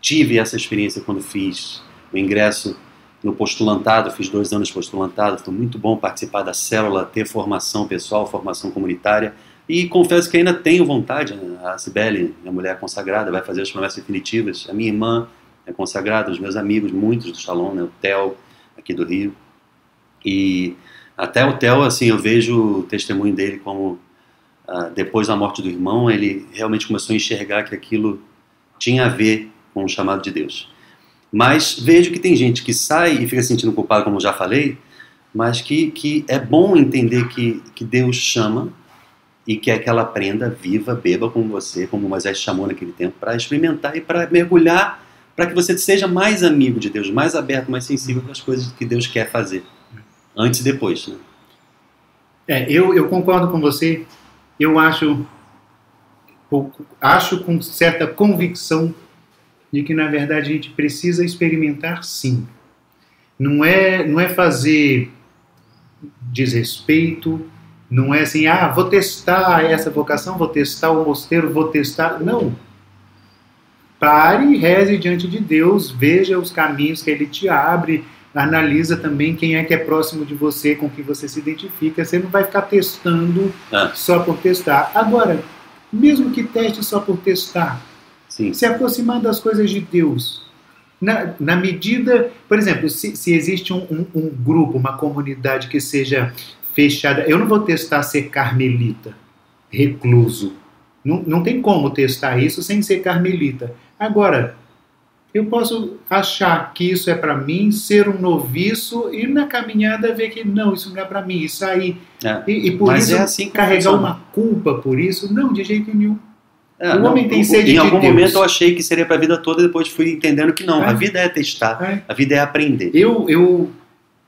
tive essa experiência quando fiz o ingresso no postulantado, fiz dois anos postulantado, foi muito bom participar da célula, ter formação pessoal, formação comunitária, e confesso que ainda tenho vontade. Né? A Cibele, minha mulher consagrada, vai fazer as promessas definitivas. A minha irmã é consagrada, os meus amigos, muitos do Shalom, né? o Theo, aqui do Rio. E até o Theo, assim, eu vejo o testemunho dele como, ah, depois da morte do irmão, ele realmente começou a enxergar que aquilo tinha a ver com o chamado de Deus. Mas vejo que tem gente que sai e fica se sentindo culpado, como já falei, mas que, que é bom entender que, que Deus chama e quer que ela aprenda, viva, beba como você, como Moisés chamou naquele tempo, para experimentar e para mergulhar, para que você seja mais amigo de Deus, mais aberto, mais sensível para as coisas que Deus quer fazer, antes e depois. Né? É, eu, eu concordo com você. Eu acho, acho com certa convicção de que, na verdade, a gente precisa experimentar sim. Não é, não é fazer desrespeito, Não é assim, ah, vou testar essa vocação, vou testar o mosteiro, vou testar. Não. Pare e reze diante de Deus, veja os caminhos que Ele te abre, analisa também quem é que é próximo de você, com quem você se identifica. Você não vai ficar testando Ah. só por testar. Agora, mesmo que teste só por testar, Sim. se aproximar das coisas de Deus. Na, na medida, por exemplo, se, se existe um, um- um grupo, uma comunidade que seja fechada, eu não vou testar ser carmelita, recluso. Não, não tem como testar isso sem ser carmelita. Agora, eu posso achar que isso é para mim, ser um noviço e na caminhada ver que não, isso não é para mim, isso aí. É. E, e por isso é assim carregar funciona. uma culpa por isso, não, de jeito nenhum. É, O homem tem sede Em de algum Deus. momento eu achei que seria para a vida toda, depois fui entendendo que não. É. A vida é testar, É. a vida é aprender. Eu, eu,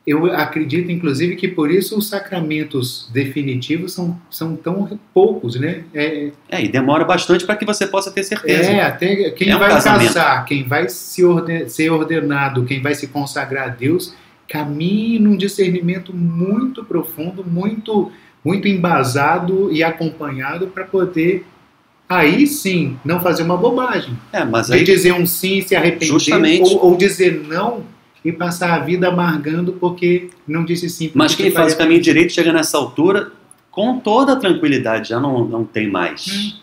eu acredito, inclusive, que por isso os sacramentos definitivos são, são tão poucos, né? É, É, e demora bastante para que você possa ter certeza. é até quem É um vai casamento. casar, quem vai se orde- ser ordenado, quem vai se consagrar a Deus, caminhe num discernimento muito profundo, muito, muito embasado e acompanhado para poder, aí sim, não fazer uma bobagem. É, mas aí dizer um sim e se arrepender, Justamente. ou, ou dizer não e passar a vida amargando porque não disse sim. Mas quem faz o caminho direito chega nessa altura com toda a tranquilidade, já não, não tem mais. Hum.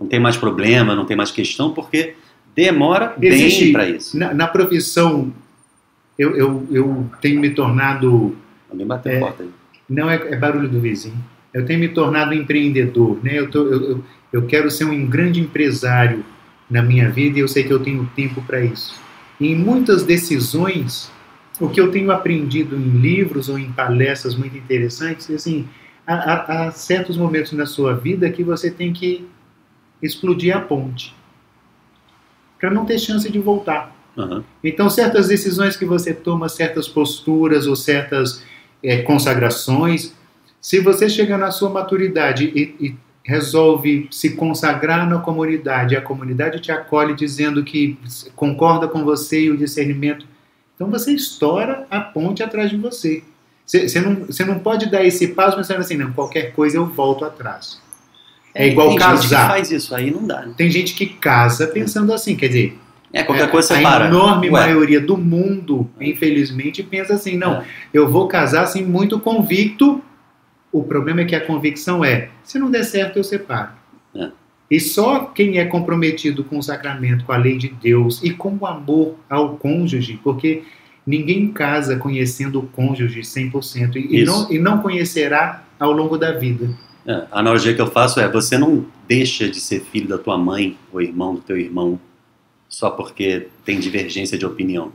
Não tem mais problema, não tem mais questão, porque demora Existe- bem para isso. Na, na profissão, eu, eu, eu tenho me tornado. Alguém bateu É. a porta aí. Não é, é barulho do vizinho. Eu tenho me tornado empreendedor. Né? Eu, tô, eu, eu, eu quero ser um grande empresário na minha vida e eu sei que eu tenho tempo para isso. E em muitas decisões, o que eu tenho aprendido em livros ou em palestras muito interessantes, é assim, há, há- certos momentos na sua vida que você tem que explodir a ponte para não ter chance de voltar. Aham. Então, certas decisões que você toma, certas posturas ou certas eh, consagrações, se você chega na sua maturidade e, e resolve se consagrar na comunidade, a comunidade te acolhe dizendo que concorda com você e o discernimento, então você estoura a ponte atrás de você. Você, não, você não pode dar esse passo pensando assim, não, qualquer coisa eu volto atrás. É igual tem gente que casar. faz isso, aí não dá. né? Tem gente que casa pensando assim, quer dizer, É, qualquer é, coisa você a para. enorme Ué, maioria do mundo, infelizmente, pensa assim: não, É. eu vou casar assim muito convicto. O problema é que a convicção é: se não der certo, eu separo. É. E só quem é comprometido com o sacramento, com a lei de Deus e com o amor ao cônjuge, porque ninguém casa conhecendo o cônjuge 100% e, e, não, e não conhecerá ao longo da vida. É, a analogia que eu faço é: você não deixa de ser filho da tua mãe ou irmão do teu irmão só porque tem divergência de opinião.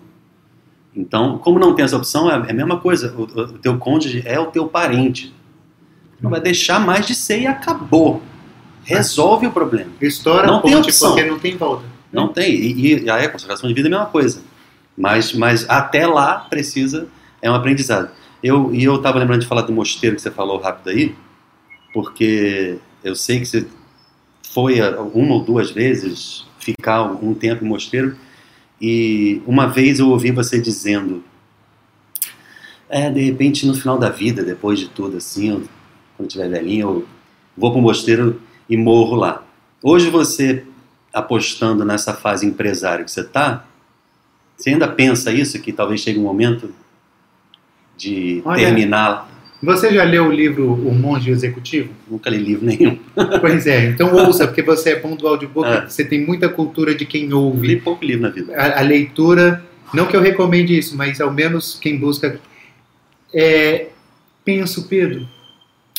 Então, como não tem essa opção, é é a mesma coisa. O- o teu cônjuge é o teu parente. Não vai deixar mais de ser e acabou. Resolve o problema. Estoura Não tem opção. porque não tem volta. Não tem. E, e aí a consagração de vida é a mesma coisa. Mas, mas até lá precisa, é um aprendizado. Eu, e eu estava lembrando de falar do mosteiro que você falou rápido aí, porque eu sei que você foi uma ou duas vezes ficar um tempo em mosteiro, e uma vez eu ouvi você dizendo, é, de repente no final da vida, depois de tudo assim, eu, quando tiver velhinho, eu vou para o mosteiro e morro lá. Hoje você apostando nessa fase empresário que você está, você ainda pensa isso, que talvez chegue um momento de Olha- terminar? Você já leu o livro O Monge Executivo? Nunca li livro (laughs) nenhum. Pois é, então ouça, porque você é bom do audiobook, É. você tem muita cultura de quem Li ouve. pouco livro na vida. A, a leitura, não que eu recomende isso, mas ao menos quem busca. É, penso, Pedro,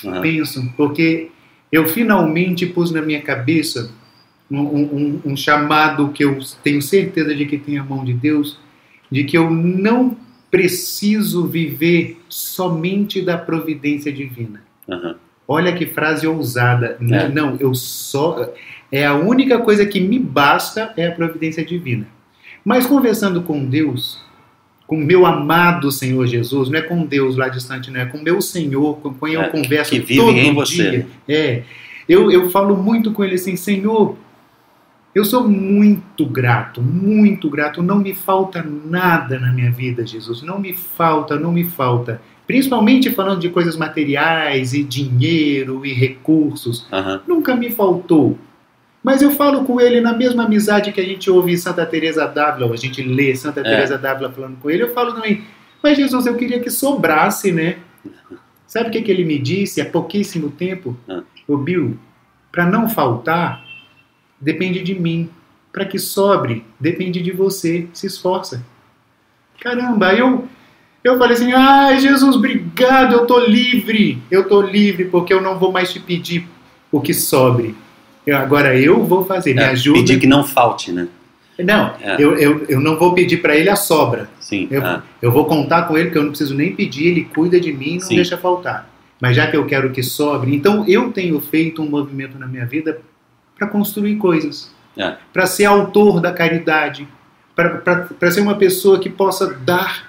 Aham. penso, porque eu finalmente pus na minha cabeça um, um- um chamado que eu tenho certeza de que tem a mão de Deus, de que eu não preciso viver somente da providência divina. Aham. Olha que frase ousada. É. Não, eu só. É a única coisa que me basta é a providência divina. Mas conversando com Deus, com meu amado Senhor Jesus, não é com Deus lá distante, não é com meu Senhor, com quem eu É, converso que vive todo em você. dia. É. Eu, eu falo muito com ele assim, Senhor, eu sou muito grato, muito grato. Não me falta nada na minha vida, Jesus. Não me falta, não me falta. principalmente falando de coisas materiais e dinheiro e recursos, Aham. nunca me faltou. Mas eu falo com ele na mesma amizade que a gente ouve em Santa Teresa d'Ávila, ou a gente lê Santa É. Teresa d'Ávila falando com ele, eu falo também, mas Jesus, eu queria que sobrasse, né? Sabe o que, que ele me disse há pouquíssimo tempo? Ah. Ô Bill, para não faltar, depende de mim. Para que sobre, depende de você. Se esforça. Caramba, eu eu falei assim: "Ai, Jesus, obrigado, eu tô livre. Eu tô livre porque eu não vou mais te pedir o que sobre. Eu- agora eu vou fazer, me É, ajuda. Pedir que não falte, né? Não, É. eu, eu, eu não vou pedir para ele a sobra. Sim. Eu, ah, eu vou contar com ele, que eu não preciso nem pedir, ele cuida de mim e não Sim. deixa faltar. Mas já que eu quero que sobre, então eu tenho feito um movimento na minha vida para construir coisas, É. para ser autor da caridade, para ser uma pessoa que possa dar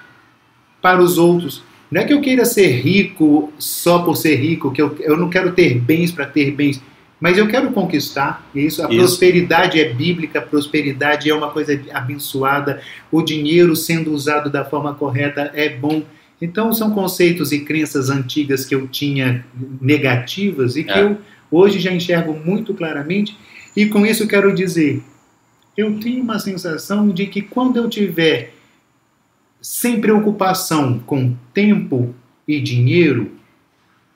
para os outros. Não é que eu queira ser rico só por ser rico, que eu, eu não quero ter bens para ter bens, mas eu quero conquistar. E isso, a Isso. prosperidade é bíblica, a prosperidade é uma coisa abençoada, o dinheiro sendo usado da forma correta é bom. Então são conceitos e crenças antigas que eu tinha negativas e que É. eu hoje já enxergo muito claramente. E com isso eu quero dizer, eu tenho uma sensação de que quando eu tiver sem preocupação com tempo e dinheiro,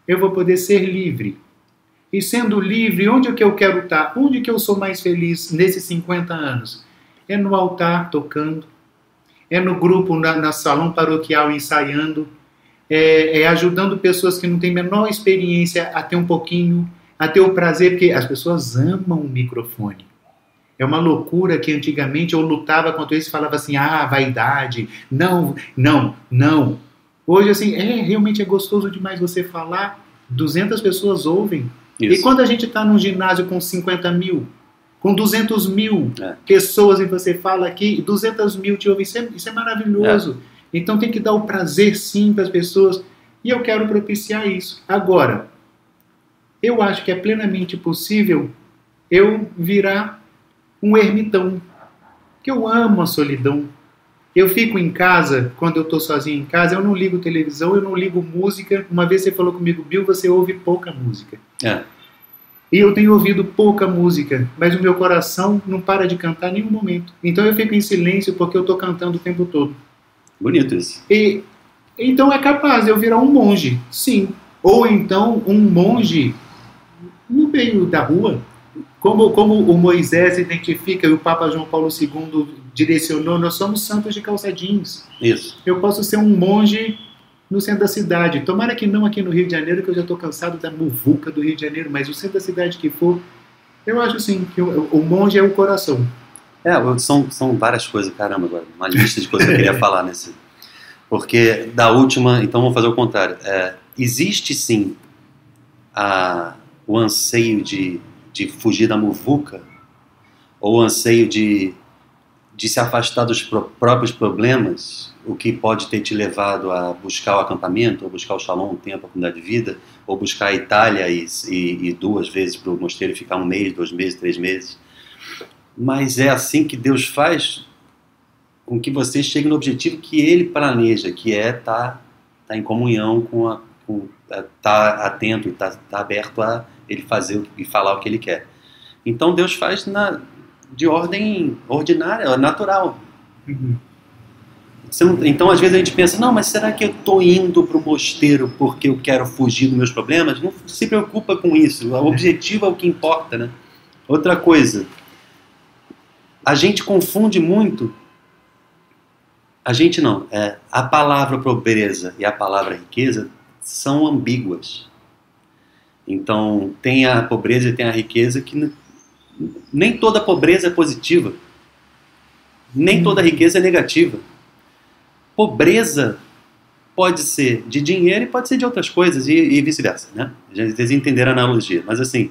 eu vou poder ser livre. E sendo livre, onde é que eu quero estar? Onde que eu sou mais feliz nesses 50 anos? É no altar tocando, é no grupo, na, na salão paroquial ensaiando, é, é ajudando pessoas que não têm menor experiência a ter um pouquinho, a ter o prazer, porque as pessoas amam o microfone. É uma loucura que antigamente eu lutava contra isso falava assim, ah, vaidade, não, não, não. Hoje, assim, é, realmente é gostoso demais você falar, 200 pessoas ouvem. Isso. E quando a gente está num ginásio com 50 mil, com 200 mil É. pessoas e você fala aqui, 200 mil te ouvem, isso é, isso é maravilhoso. Então tem que dar o prazer sim para as pessoas e eu quero propiciar isso. Agora, eu acho que é plenamente possível eu virar um ermitão, que eu amo a solidão. Eu fico em casa, quando eu estou sozinho em casa, eu não ligo televisão, eu não ligo música. Uma vez você falou comigo, Bill, você ouve pouca música. É. E eu tenho ouvido pouca música, mas o meu coração não para de cantar em nenhum momento. Então eu fico em silêncio porque eu estou cantando o tempo todo. Bonito isso. E então é capaz de eu virar um monge, sim. Ou então um monge no meio da rua. Como, como o Moisés identifica e o Papa João Paulo II direcionou, nós somos santos de calça jeans. Isso. Eu posso ser um monge no centro da cidade. Tomara que não aqui no Rio de Janeiro, que eu já estou cansado da muvuca do Rio de Janeiro, mas o centro da cidade que for, eu acho sim que o, o monge é o coração. É, são, são várias coisas, caramba, agora, uma lista de coisas que eu queria (laughs) falar nesse. Porque da última, então vamos fazer o contrário. É, existe sim a, o anseio de, de fugir da muvuca, ou o anseio de, de se afastar dos próprios problemas, o que pode ter te levado a buscar o acampamento, ou buscar o shalom, um tempo, a comunidade de vida, ou buscar a Itália e, e, e duas vezes para o mosteiro ficar um mês, dois meses, três meses. Mas é assim que Deus faz com que você chegue no objetivo que Ele planeja, que é estar tá, em comunhão com a, com, tá atento e tá, tá aberto a Ele fazer e falar o que Ele quer. Então Deus faz na, de ordem ordinária, natural. Você não- então, às vezes a gente pensa, não, mas será que eu estou indo para o mosteiro porque eu quero fugir dos meus problemas? Não se preocupa com isso. O objetivo é o que importa, né? Outra coisa, a gente confunde muito. A gente não. É, a palavra pobreza e a palavra riqueza são ambíguas. Então, tem a pobreza e tem a riqueza que nem toda pobreza é positiva. Nem toda riqueza é negativa. Pobreza pode ser de dinheiro e pode ser de outras coisas e, e vice-versa, né? Vocês entenderam a analogia. Mas assim,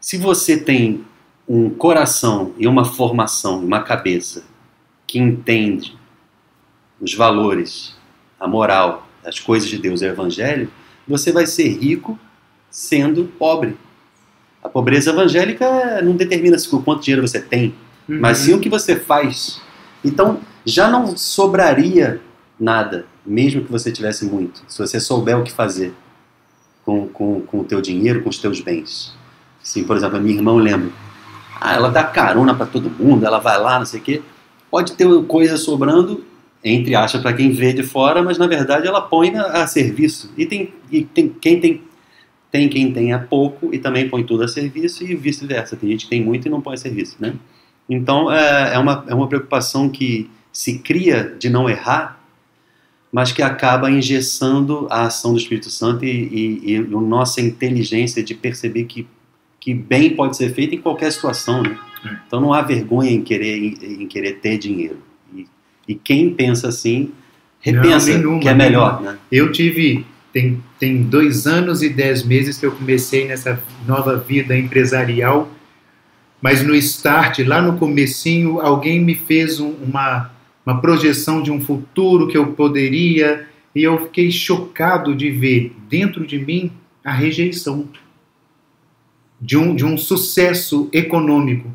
se você tem um coração e uma formação, uma cabeça que entende os valores, a moral, as coisas de Deus e o Evangelho, você vai ser rico sendo pobre. A pobreza evangélica não determina se o quanto dinheiro você tem, mas sim o que você faz. Então, já não sobraria nada. mesmo que você tivesse muito, se você souber o que fazer com, com, com o teu dinheiro, com os teus bens. Sim, por exemplo, a minha irmã, eu lembro, ah, ela dá carona para todo mundo, ela vai lá, não sei o quê. Pode ter coisa sobrando, entre aspas, para quem vê de fora, mas na verdade ela põe a, a serviço. E tem, e tem quem tem tem quem tenha pouco e também põe tudo a serviço e vice-versa. Tem gente que tem muito e não põe a serviço, né? Então é, é, uma, é uma preocupação que se cria de não errar, mas que acaba engessando a ação do Espírito Santo e, e, e a nossa inteligência de perceber que, que bem pode ser feito em qualquer situação, né? É. Então não há vergonha em querer, em, em querer ter dinheiro. E, e quem pensa assim, repensa Não, nenhuma, que é melhor, né? Eu tive, tem, tem dois anos e dez meses que eu comecei nessa nova vida empresarial, mas no start, lá no comecinho, alguém me fez um- uma, uma projeção de um futuro que eu poderia, e eu fiquei chocado de ver dentro de mim a rejeição de um, de um sucesso econômico.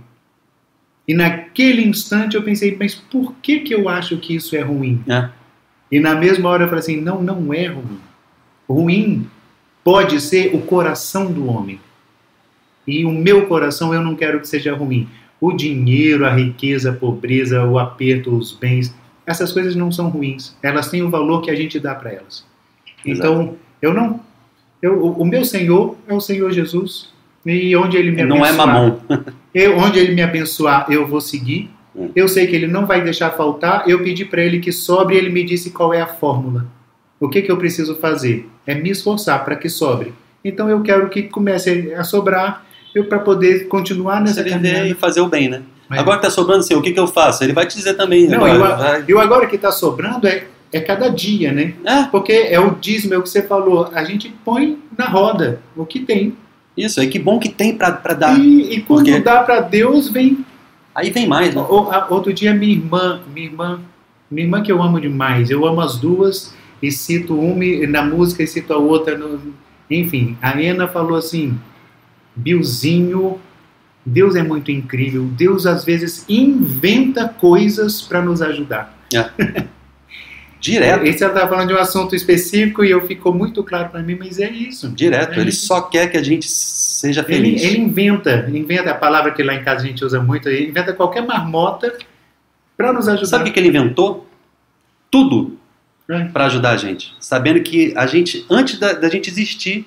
E naquele instante eu pensei, mas por que, que eu acho que isso é ruim? É. E na mesma hora eu falei assim: não, não é ruim. Ruim pode ser o coração do homem. E o meu coração eu não quero que seja ruim. O dinheiro, a riqueza, a pobreza, o aperto, os bens, essas coisas não são ruins. Elas têm o valor que a gente dá para elas. Então, eu não. Eu, o meu Senhor é o Senhor Jesus. E onde ele me Não é abençoar, mamão. (laughs) eu, onde ele me abençoar, eu vou seguir. Hum. Eu sei que ele não vai deixar faltar. Eu pedi para ele que sobre, ele me disse qual é a fórmula. O que, que eu preciso fazer? É me esforçar para que sobre. Então eu quero que comece a sobrar eu para poder continuar nessa Você viver e caminhada. fazer o bem, né? Mas- Agora que tá sobrando, assim, o que, que eu faço? Ele vai te dizer também. Não, agora, eu- E o agora que está sobrando é, é cada dia, né? É, Porque é o dízimo, é o que você falou. A gente põe na roda o que tem. isso, aí que bom que tem pra dar. E, e quando Porque- dá para Deus, vem Aí vem mais, né? O- a- Outro dia minha irmã, minha irmã, minha irmã que eu amo demais, eu amo as duas e cito uma na música e cito a outra. no- enfim, a Ana falou assim, Billzinho, Deus é muito incrível, Deus às vezes inventa coisas para nos ajudar. (laughs) Direto, Esse ela estava falando de um assunto específico e eu ficou muito claro para mim, mas é isso. direto. É Ele isso. só quer que a gente seja feliz. ele inventa, ele inventa a palavra que lá em casa a gente usa muito, ele inventa qualquer marmota para nos ajudar. Sabe o que ele inventou? Tudo É. pra ajudar a gente. Sabendo que a gente, antes da, da gente existir,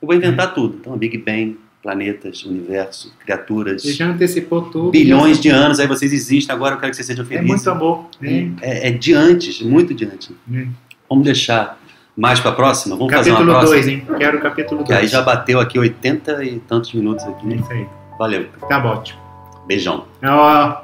eu vou inventar Hum. tudo. Então, Big Bang, planetas, universo, criaturas, Ele já antecipou tudo. bilhões de anos, aí vocês existem, agora eu quero que vocês sejam É felizes. muito amor. né? É, é de antes, muito de antes. É. Vamos deixar mais pra próxima? Vamos fazer uma Capítulo próxima? 2, hein? Quero o capítulo 2. Que aí já bateu aqui 80 e tantos minutos aqui. É isso aí. Valeu. Tá ótimo. Beijão. Ó,